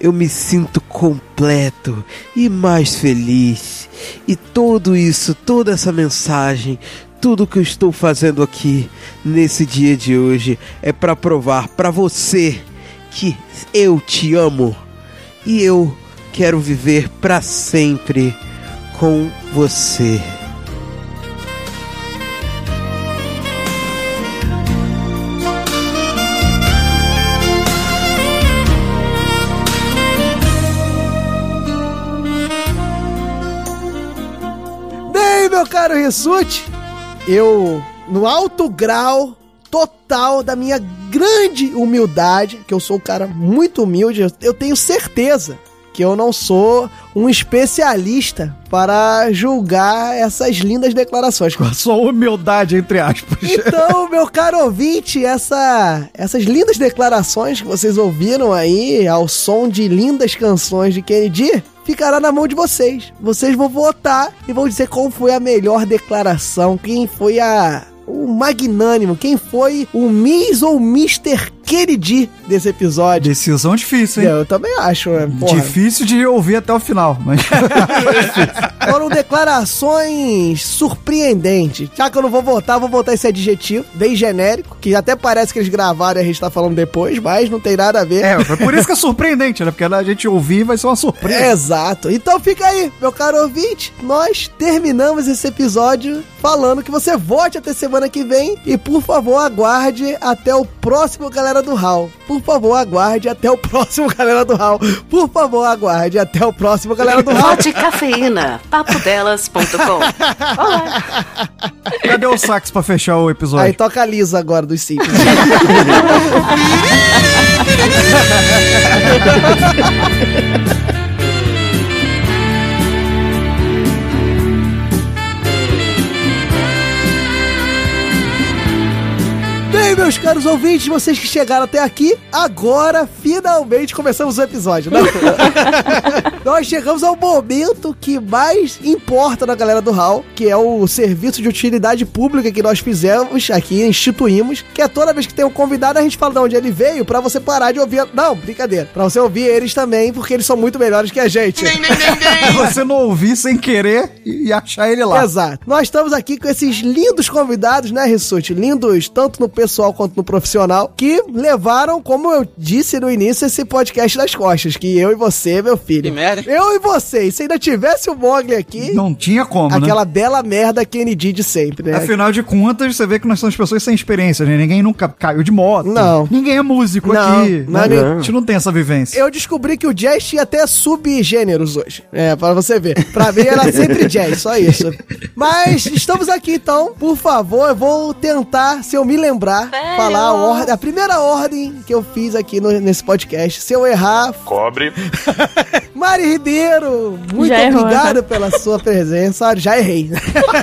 eu me sinto completo e mais feliz. E tudo isso, toda essa mensagem, tudo que eu estou fazendo aqui nesse dia de hoje é para provar para você que eu te amo e eu quero viver para sempre com você. Rissuti, eu, no alto grau total da minha grande humildade, que eu sou um cara muito humilde, eu- tenho certeza que eu não sou um especialista para julgar essas lindas declarações. Com a sua humildade, entre aspas. Então, meu caro ouvinte, essa, essas lindas declarações que vocês ouviram aí ao som de lindas canções de Kennedy ficará na mão de vocês. Vocês vão votar e vão dizer qual foi a melhor declaração, quem foi a o magnânimo, quem foi o Miss ou Mr. Kennedy desse episódio. Decisão difícil, hein? Eu também acho, né? Difícil de ouvir até o final, mas. Foram declarações surpreendentes. Já que eu não vou votar, vou botar esse adjetivo, bem genérico, que até parece que eles gravaram e a gente tá falando depois, mas não tem nada a ver. É, foi por isso que é surpreendente, né? Porque a gente ouvir vai ser uma surpresa. Exato. Então fica aí, meu caro ouvinte. Nós terminamos esse episódio falando que você vote até semana que vem e, por favor, aguarde até o próximo Galera do Hall. Por favor, aguarde até o próximo Galera do Hall. Por favor, aguarde até o próximo Galera do Hall. Vote cafeína, papodelas.com. Olá. Cadê o sax pra fechar o episódio? Aí toca a Lisa agora dos Simpsons. Bem, meus caros ouvintes, vocês que chegaram até aqui, agora finalmente começamos o episódio, né? nós chegamos ao momento que mais importa na galera do HAL, que é o serviço de utilidade pública que nós fizemos aqui, instituímos, que é toda vez que tem um convidado, a gente fala de onde ele veio pra você parar de ouvir. Não, brincadeira. Pra você ouvir eles também, porque eles são muito melhores que a gente. Você não ouvir sem querer e achar ele lá. Exato. Nós estamos aqui com esses lindos convidados, né, Rissuti? Lindos tanto no pessoal quanto no profissional, que levaram, como eu disse no início, esse podcast das costas. Que eu e você, meu filho. Que merda. Eu e você. Se ainda tivesse o Mogli aqui. Não tinha como, Aquela né? bela merda Kennedy de sempre, né? Afinal de contas, você vê que nós somos pessoas sem experiência, né? Ninguém nunca caiu de moto. Não. Ninguém é músico Não, aqui. não, né? não. A gente não tem essa vivência. Eu descobri que o jazz tinha até subgêneros hoje. É, pra você ver. Pra mim era sempre jazz, só isso. Mas estamos aqui então. Por favor, eu vou tentar, se eu me lembrar, falar a ordem, a primeira ordem que eu fiz aqui no- nesse podcast. Se eu errar, Cobre. Mari Ribeiro, muito Já errou, obrigado pela sua presença. Já errei.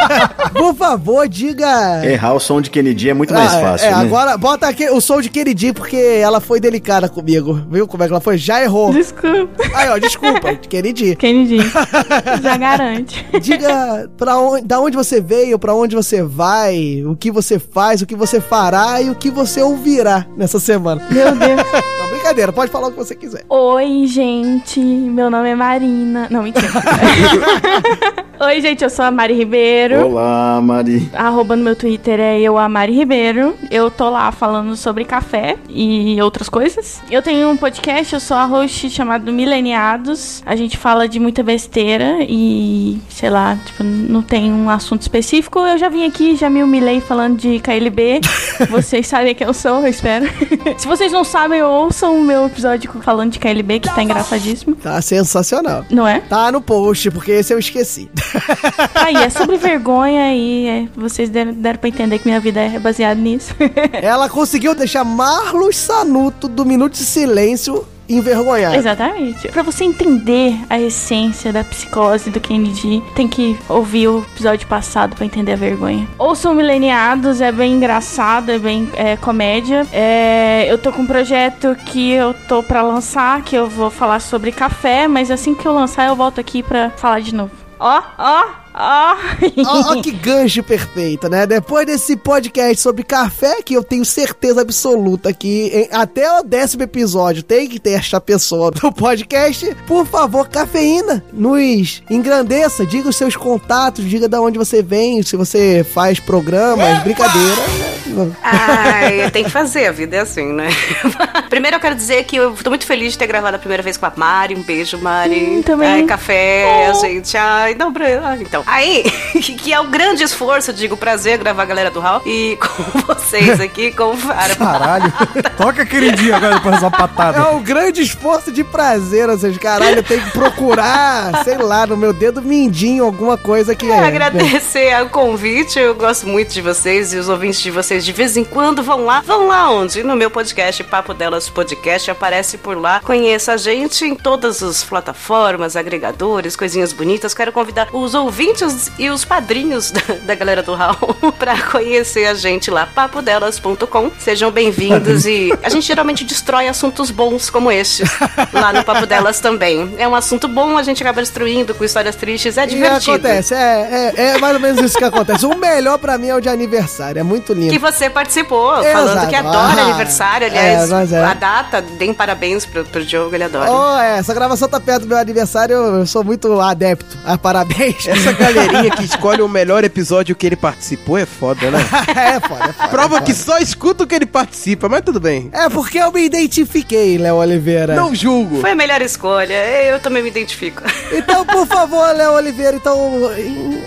Por favor, diga. Errar o som de Kennedy é muito mais Ah, fácil, é, né? agora bota aqui o som de Kennedy, porque ela foi delicada comigo. Viu como é que ela foi? Já errou. Desculpa. Aí, ó, desculpa, Kennedy. Kennedy. Já garante. Diga pra onde, da onde você veio, pra onde você vai, o que você faz, o que você fará e o que você ouvirá nessa semana. Meu Deus. Brincadeira, pode falar o que você quiser. Oi, gente. Meu nome é Marina. Não, mentira. Oi, gente. Eu sou a Mari Ribeiro. Olá, Mari. Arroba no meu Twitter é eu, a Mari Ribeiro. Eu tô lá falando sobre café e outras coisas. Eu tenho um podcast, eu sou a host chamado Mileniados. A gente fala de muita besteira e, sei lá, tipo, não tem um assunto específico. Eu já vim aqui, já me humilhei falando de KLB. vocês sabem quem eu sou, eu espero. Se vocês não sabem, ouçam o meu episódio falando de KLB, que tá engraçadíssimo. Tá sensacional. Não é? Tá no post, porque esse eu esqueci. Aí, é sobre vergonha e é, vocês deram, deram pra entender que minha vida é baseada nisso. Ela conseguiu deixar Marlos Sanuto do Minuto de Silêncio envergonhado. Exatamente. Pra você entender a essência da psicose do Kennedy, tem que ouvir o episódio passado pra entender a vergonha. Ouçam Mileniados, é bem engraçado, é bem é, comédia. É, eu tô com um projeto que eu tô pra lançar, que eu vou falar sobre café, mas assim que eu lançar eu volto aqui pra falar de novo. Ó, ó, ó. Ó, que gancho perfeito, né? Depois desse podcast sobre café, que eu tenho certeza absoluta que em- até o décimo episódio tem que ter esta pessoa do podcast, por favor, cafeína, nos engrandeça, diga os seus contatos, diga de onde você vem, se você faz programas, brincadeira. né? Ai, tem que fazer, a vida é assim, né? Primeiro eu quero dizer que eu tô muito feliz de ter gravado a primeira vez com a Mari. Um beijo, Mari. Hum, também. Ai, café, Oh. gente. Ai, não, pra... ah, então. Aí, que é um grande esforço, eu digo, prazer gravar a galera do Hall e com vocês aqui, com o. Caralho. Toca aquele dia agora depois dessa patada. É um grande esforço de prazer, ou seja, caralho, eu tenho que procurar, sei lá, no meu dedo mindinho alguma coisa que É, é. agradecer o convite, eu gosto muito de vocês e os ouvintes de vocês de vez em quando vão lá. Vão lá onde? No meu podcast, Papo Delas Podcast, aparece por lá. Conheça a gente em todas as plataformas, agregadores, coisinhas bonitas. Quero convidar os ouvintes e os padrinhos da, da galera do Raul pra conhecer a gente lá, papodelas.com. Sejam bem-vindos e a gente geralmente destrói assuntos bons como este lá no Papo Delas também. É um assunto bom, a gente acaba destruindo com histórias tristes, é E divertido. acontece, é, é, é mais ou menos isso que acontece. O melhor pra mim é o de aniversário, é muito lindo. Que você participou, Exato. falando que adora Ah, aniversário. Aliás, é, é. a data, deem parabéns pro, pro Diogo, ele adora. Oh, é, essa gravação tá perto do meu aniversário, eu, sou muito adepto. Ah, parabéns. Essa galerinha que escolhe o melhor episódio que ele participou é foda, né? é foda, é foda. Prova é que foda. só escuta o que ele participa, mas tudo bem. É porque eu me identifiquei, Léo Oliveira. Não julgo. Foi a melhor escolha, eu também me identifico. Então, por favor, Léo Oliveira, então,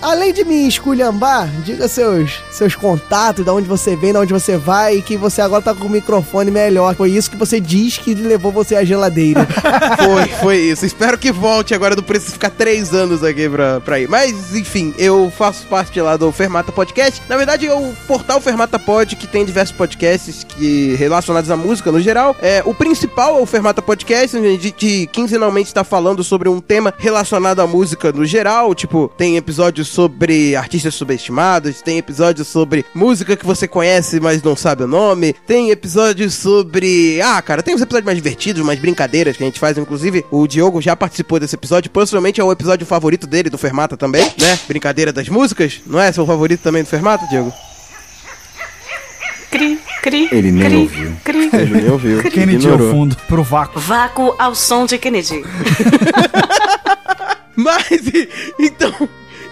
além de me esculhambar, diga seus, seus contatos, de onde você vem, de onde você vai, e que você agora tá com o microfone melhor. Foi isso que você diz que levou você à geladeira. Foi, foi isso. Espero que volte agora, não precisa ficar três anos aqui pra, pra ir. Mas, enfim, eu faço parte lá do Fermata Podcast. Na verdade, é o portal Fermata Pod, que tem diversos podcasts que, relacionados à música no geral. É, o principal é o Fermata Podcast, onde a gente quinzenalmente está falando sobre um tema relacionado à música no geral. Tipo, tem episódios sobre artistas subestimados, tem episódios sobre música que você conhece mas não sabe o nome. Tem episódios sobre. Ah, cara, tem uns episódios mais divertidos, mais brincadeiras que a gente faz. Inclusive, o Diogo já participou desse episódio. Possivelmente é o episódio favorito dele, do Fermata também, né? Brincadeira das músicas. Não é seu favorito também do Fermata, Diogo? Cri, cri, Ele nem cri, ouviu. cri. Ele nem ouviu. Kennedy ao ignorou. fundo, pro vácuo. Vácuo ao som de Kennedy. Mas, e- então,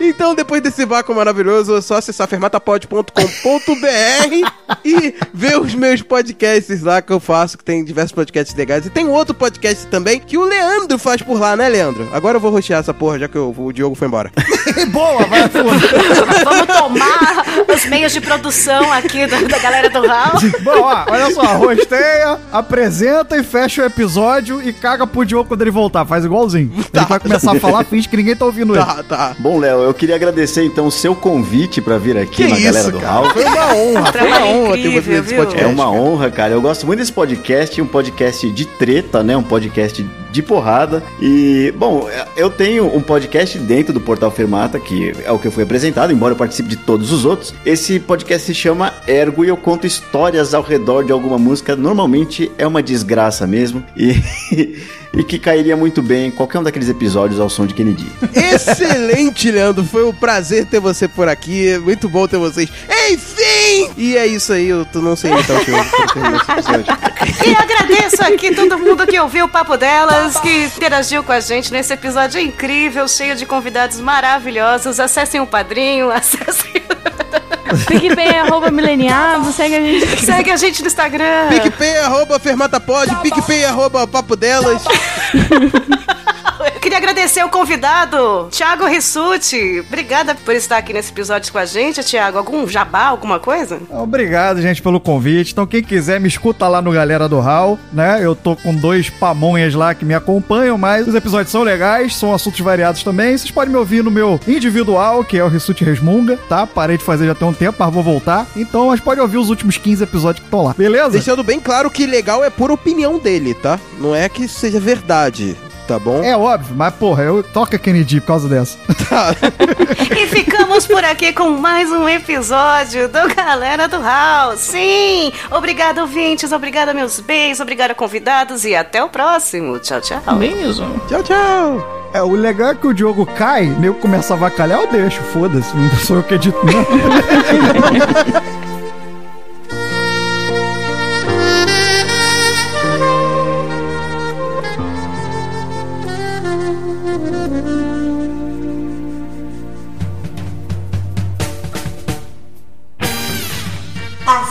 então depois desse vácuo maravilhoso, é só acessar fermatapod.com.br e ver os meus podcasts lá que eu faço, que tem diversos podcasts legais. E tem outro podcast também que o Leandro faz por lá, né, Leandro? Agora eu vou roxear essa porra, já que eu- o Diogo foi embora. Boa, vai fundo. Vamos tomar os meios de produção aqui da, da galera do Raul. Bom, ó, olha só, rosteia, apresenta e fecha o episódio e caga pro Diogo quando ele voltar. Faz igualzinho. Ele vai começar a falar, finge que ninguém tá ouvindo ele. Tá, tá. Bom, Léo, eu queria agradecer então o seu convite pra vir aqui Que na isso, galera do cara? Raul. Foi uma honra, foi uma honra ter você nesse podcast. É uma cara. honra, cara. Eu gosto muito desse podcast, um podcast de treta, né? Um podcast de porrada. E, bom, eu tenho um podcast dentro do Portal Fermata, que é o que eu fui apresentado, embora eu participe de todos os outros. Esse podcast se chama Ergo e eu conto histórias ao redor de alguma música. Normalmente é uma desgraça mesmo. E. E que cairia muito bem em qualquer um daqueles episódios ao som de Kennedy. Excelente, Leandro. Foi um prazer ter você por aqui. Muito bom ter vocês. Enfim! E é isso aí. Eu tô- não sei imitar o pra terminar esse episódio. E agradeço aqui todo mundo que ouviu o papo delas, que interagiu com a gente nesse episódio incrível, cheio de convidados maravilhosos. Acessem o padrinho, acessem. PicPay, arroba mileniado, segue a gente. Segue a gente no Instagram. PicPay, arroba fermatapod, PicPay, arroba papo delas. Eu queria agradecer o convidado, Thiago Rissuti. Obrigada por estar aqui nesse episódio com a gente, Thiago. Algum jabá, alguma coisa? Obrigado, gente, pelo convite. Então, quem quiser, me escuta lá no Galera do Hall, né? Eu tô com dois pamonhas lá que me acompanham, mas os episódios são legais, são assuntos variados também. Vocês podem me ouvir no meu individual, que é o Rissuti Resmunga, tá? Parei de fazer já tem um tempo, mas vou voltar. Então, mas pode ouvir os últimos 15 episódios que estão lá, beleza? Deixando bem claro que legal é por opinião dele, tá? Não é que seja verdade, tá bom? É óbvio, mas porra, eu toco a Kennedy por causa dessa. E ficamos por aqui com mais um episódio do Galera do House. Sim! Obrigado, ouvintes. Obrigada, meus beijos. Obrigada, convidados. E até o próximo. Tchau, tchau. Beijo. Tchau, tchau. É, o legal é que o Diogo cai, nego começa a vacalhar, eu deixo, foda-se, não sou eu que edito, não.